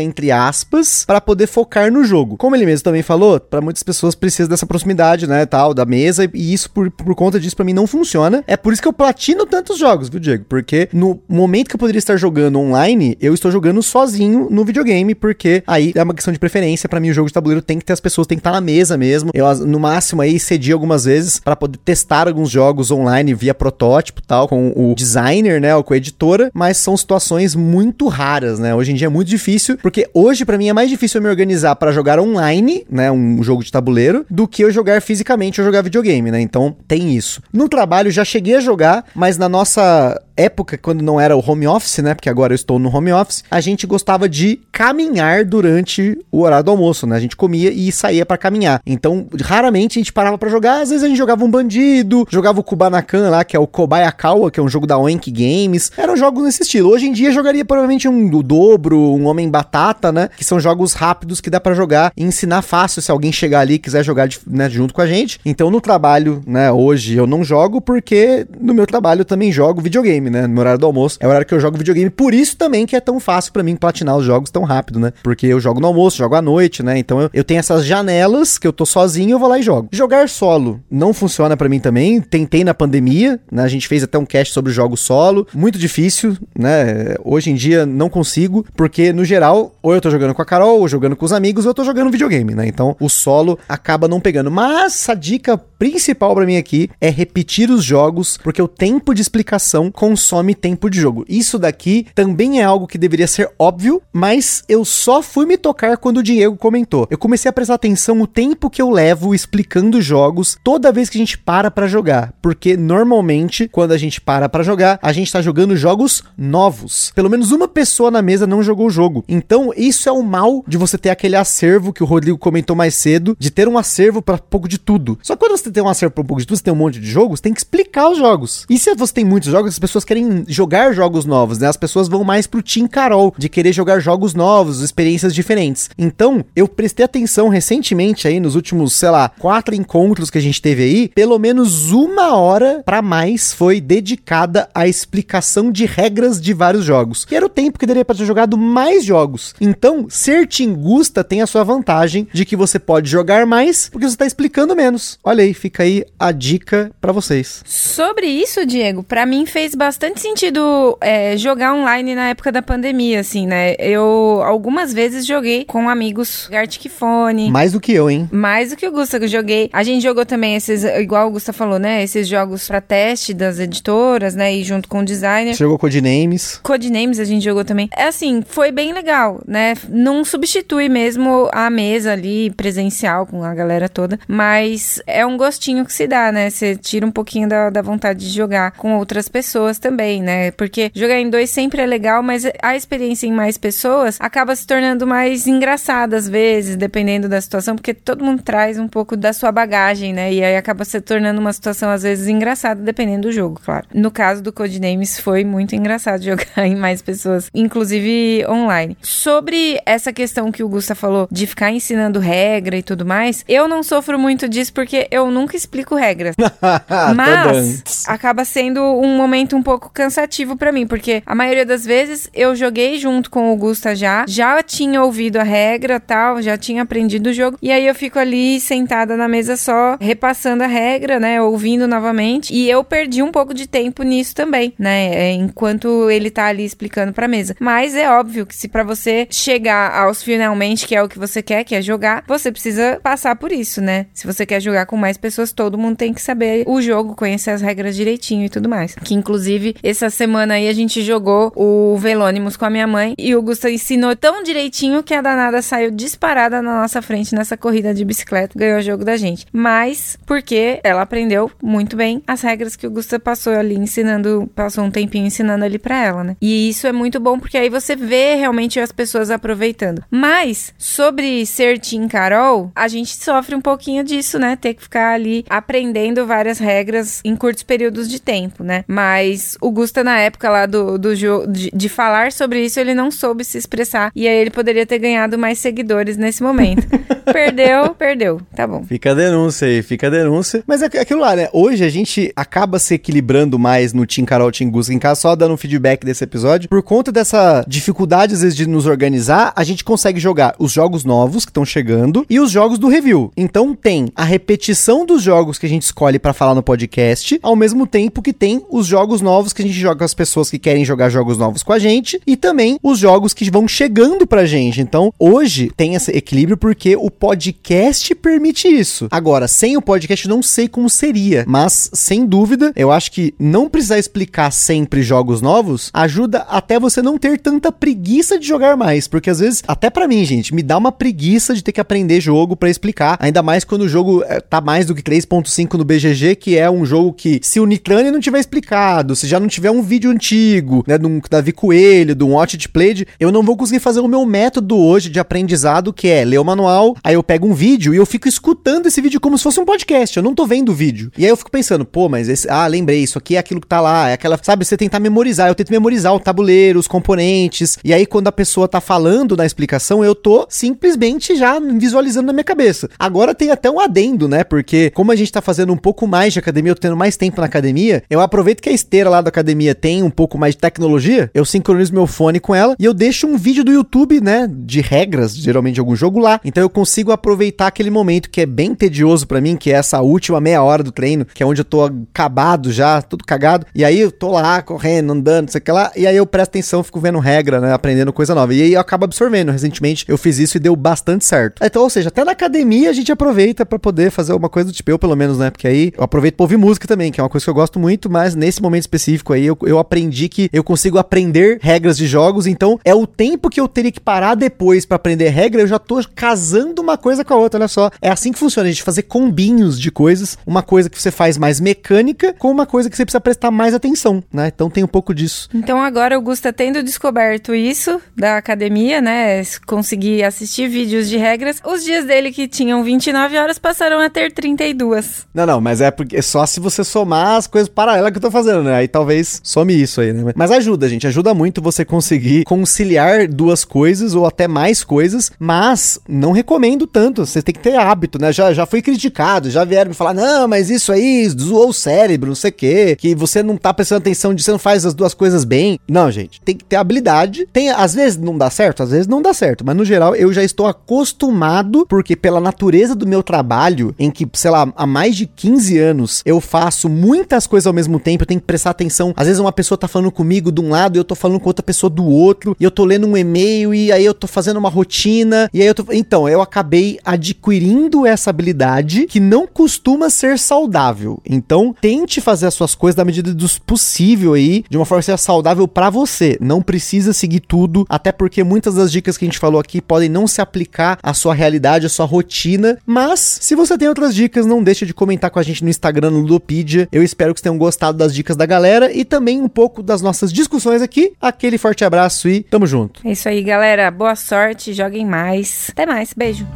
entre aspas, para poder focar no jogo. Como ele mesmo também falou, para muitas pessoas precisa dessa proximidade, né, tal, da mesa, e isso por, por conta disso para mim não funciona. É por isso que eu platino tantos jogos, viu, Diego? Porque no momento que eu poderia estar jogando online, eu estou jogando sozinho no videogame, porque aí é uma questão de preferência. para mim, o jogo de tabuleiro tem que ter as pessoas, tem que estar na mesa mesmo. Eu, no máximo, aí cedi algumas vezes para poder testar alguns jogos online via protótipo tal, com o designer, né, ou com a editora, mas são situações muito raras, né? Hoje em dia é muito difícil, porque hoje para mim é mais difícil eu me organizar para jogar online, né, um jogo de tabuleiro, do que eu jogar fisicamente ou jogar videogame, né? Então tem isso. No trabalho já cheguei a jogar, mas na nossa época, quando não era o home office, né? Porque agora eu estou no home office, a gente gostava de caminhar durante o horário do almoço, né? A gente comia e saía para caminhar. Então, raramente a gente parava para jogar. Às vezes a gente jogava um bandido, jogava o Kubanakan lá, que é o Kobayakawa, que é um jogo da Oink Games. Eram jogos nesse estilo. Hoje em dia jogaria provavelmente um do dobro, um Homem Batata, né? Que são jogos rápidos que dá para jogar e ensinar fácil se alguém chegar ali e quiser jogar né, junto com a gente. Então, no trabalho, né, hoje eu não jogo porque no meu trabalho eu também jogo videogame videogame, né? No horário do almoço. É o horário que eu jogo videogame. Por isso também que é tão fácil para mim platinar os jogos tão rápido, né? Porque eu jogo no almoço, jogo à noite, né? Então eu, eu tenho essas janelas que eu tô sozinho, eu vou lá e jogo. Jogar solo não funciona para mim também. Tentei na pandemia, né? A gente fez até um cast sobre jogos solo. Muito difícil, né? Hoje em dia não consigo, porque no geral, ou eu tô jogando com a Carol, ou jogando com os amigos, ou eu tô jogando videogame, né? Então o solo acaba não pegando. Mas a dica principal para mim aqui é repetir os jogos, porque o tempo de explicação consome tempo de jogo. Isso daqui também é algo que deveria ser óbvio, mas eu só fui me tocar quando o Diego comentou. Eu comecei a prestar atenção o tempo que eu levo explicando jogos toda vez que a gente para para jogar, porque normalmente quando a gente para para jogar, a gente tá jogando jogos novos. Pelo menos uma pessoa na mesa não jogou o jogo. Então, isso é o mal de você ter aquele acervo que o Rodrigo comentou mais cedo, de ter um acervo para pouco de tudo. Só que quando você tem um acervo para pouco de tudo, você tem um monte de jogos, tem que explicar os jogos. E se você tem muitos jogos, as pessoas querem jogar jogos novos, né? As pessoas vão mais pro Team Carol, de querer jogar jogos novos, experiências diferentes. Então, eu prestei atenção recentemente aí, nos últimos, sei lá, quatro encontros que a gente teve aí, pelo menos uma hora para mais foi dedicada à explicação de regras de vários jogos. Que era o tempo que daria para ter jogado mais jogos. Então, ser Tingusta tem a sua vantagem de que você pode jogar mais porque você tá explicando menos. Olha aí, fica aí a dica para vocês. Sobre isso, Diego, para mim fez bastante sentido é, jogar online na época da pandemia, assim, né? Eu algumas vezes joguei com amigos Gartic Phone. Mais do que eu, hein? Mais do que o Gusta que eu joguei. A gente jogou também esses, igual o Gusta falou, né? Esses jogos pra teste das editoras, né? E junto com o designer. Você jogou Codenames? Codenames a gente jogou também. É assim, foi bem legal, né? Não substitui mesmo a mesa ali presencial com a galera toda, mas é um gostinho que se dá, né? Você tira um pouquinho da, da vontade de jogar com outras pessoas também, né? Porque jogar em dois sempre é legal, mas a experiência em mais pessoas acaba se tornando mais engraçada às vezes, dependendo da situação, porque todo mundo traz um pouco da sua bagagem, né? E aí acaba se tornando uma situação às vezes engraçada, dependendo do jogo, claro. No caso do Codenames foi muito engraçado jogar em mais pessoas, inclusive online. Sobre essa questão que o Gusta falou de ficar ensinando regra e tudo mais, eu não sofro muito disso porque eu nunca explico regras. Mas acaba sendo um momento um pouco cansativo para mim, porque a maioria das vezes eu joguei junto com o Gusta já, já tinha ouvido a regra, tal, já tinha aprendido o jogo, e aí eu fico ali sentada na mesa só repassando a regra, né, ouvindo novamente, e eu perdi um pouco de tempo nisso também, né, é, enquanto ele tá ali explicando pra mesa. Mas é óbvio que se para você chegar aos finalmente, que é o que você quer, que é jogar, você precisa passar por isso, né? Se você quer jogar com mais pessoas, todo mundo tem que saber o jogo, conhecer as regras direitinho e tudo mais. Que inclusive Inclusive, essa semana aí a gente jogou o Velônimos com a minha mãe e o Gusta ensinou tão direitinho que a danada saiu disparada na nossa frente nessa corrida de bicicleta, ganhou o jogo da gente. Mas porque ela aprendeu muito bem as regras que o Gusta passou ali ensinando, passou um tempinho ensinando ali para ela, né? E isso é muito bom porque aí você vê realmente as pessoas aproveitando. Mas sobre ser Team Carol, a gente sofre um pouquinho disso, né? Ter que ficar ali aprendendo várias regras em curtos períodos de tempo, né? Mas o Gusta, na época lá do, do jogo, de, de, falar sobre isso, ele não soube se expressar. E aí ele poderia ter ganhado mais seguidores nesse momento. perdeu, perdeu. Tá bom. Fica a denúncia aí, fica a denúncia. Mas é aquilo lá, né? Hoje a gente acaba se equilibrando mais no Team Carol Team Gusta em casa, só dando um feedback desse episódio. Por conta dessa dificuldade, às vezes, de nos organizar, a gente consegue jogar os jogos novos que estão chegando e os jogos do review. Então tem a repetição dos jogos que a gente escolhe para falar no podcast, ao mesmo tempo que tem os jogos novos que a gente joga com as pessoas que querem jogar jogos novos com a gente e também os jogos que vão chegando pra gente. Então, hoje tem esse equilíbrio porque o podcast permite isso. Agora, sem o podcast não sei como seria, mas sem dúvida, eu acho que não precisar explicar sempre jogos novos ajuda até você não ter tanta preguiça de jogar mais, porque às vezes, até para mim, gente, me dá uma preguiça de ter que aprender jogo para explicar, ainda mais quando o jogo é, tá mais do que 3.5 no BGG, que é um jogo que se o Nitrane não tiver explicado, se já não tiver um vídeo antigo, né, do Davi Coelho, do Watch It Played, eu não vou conseguir fazer o meu método hoje de aprendizado, que é ler o manual, aí eu pego um vídeo e eu fico escutando esse vídeo como se fosse um podcast, eu não tô vendo o vídeo. E aí eu fico pensando, pô, mas esse, ah, lembrei, isso aqui é aquilo que tá lá, é aquela, sabe, você tentar memorizar, eu tento memorizar o tabuleiro, os componentes, e aí quando a pessoa tá falando na explicação, eu tô simplesmente já visualizando na minha cabeça. Agora tem até um adendo, né, porque como a gente tá fazendo um pouco mais de academia, eu tô tendo mais tempo na academia, eu aproveito que a esteira lá da academia tem um pouco mais de tecnologia, eu sincronizo meu fone com ela e eu deixo um vídeo do YouTube, né, de regras, geralmente de algum jogo lá. Então eu consigo aproveitar aquele momento que é bem tedioso para mim, que é essa última meia hora do treino, que é onde eu tô acabado já, tudo cagado. E aí eu tô lá correndo, andando, sei que lá, e aí eu presto atenção, fico vendo regra, né, aprendendo coisa nova. E aí eu acabo absorvendo. Recentemente eu fiz isso e deu bastante certo. Então, ou seja, até na academia a gente aproveita para poder fazer uma coisa do tipo, eu pelo menos, né, porque aí eu aproveito pra ouvir música também, que é uma coisa que eu gosto muito, mas nesse momento específico aí eu, eu aprendi que eu consigo aprender regras de jogos, então é o tempo que eu teria que parar depois para aprender regra, eu já tô casando uma coisa com a outra, olha só. É assim que funciona, a gente fazer combinhos de coisas, uma coisa que você faz mais mecânica com uma coisa que você precisa prestar mais atenção, né? Então tem um pouco disso. Então agora o Gusta tendo descoberto isso da academia, né, conseguir assistir vídeos de regras, os dias dele que tinham 29 horas passaram a ter 32. Não, não, mas é porque é só se você somar as coisas paralelas que eu tô fazendo, né? Aí talvez some isso aí, né? Mas ajuda, gente, ajuda muito você conseguir conciliar duas coisas ou até mais coisas, mas não recomendo tanto, você tem que ter hábito, né? Já, já fui criticado, já vieram me falar, não, mas isso aí zoou o cérebro, não sei o quê, que você não tá prestando atenção de você não faz as duas coisas bem. Não, gente, tem que ter habilidade. Tem, às vezes não dá certo, às vezes não dá certo, mas no geral eu já estou acostumado, porque pela natureza do meu trabalho, em que, sei lá, há mais de 15 anos eu faço muitas coisas ao mesmo tempo, eu tenho que prestar atenção. Às vezes uma pessoa tá falando comigo de um lado e eu tô falando com outra pessoa do outro, e eu tô lendo um e-mail e aí eu tô fazendo uma rotina, e aí eu tô. Então, eu acabei adquirindo essa habilidade que não costuma ser saudável. Então, tente fazer as suas coisas da medida do possível aí, de uma forma que seja saudável para você. Não precisa seguir tudo, até porque muitas das dicas que a gente falou aqui podem não se aplicar à sua realidade, à sua rotina. Mas, se você tem outras dicas, não deixe de comentar com a gente no Instagram, no Ludopedia. Eu espero que vocês tenham gostado das dicas da galera e também um pouco das nossas discussões aqui. Aquele forte abraço e tamo junto. É isso aí, galera. Boa sorte, joguem mais. Até mais, beijo.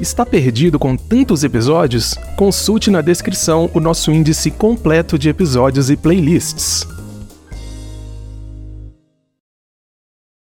Está perdido com tantos episódios? Consulte na descrição o nosso índice completo de episódios e playlists.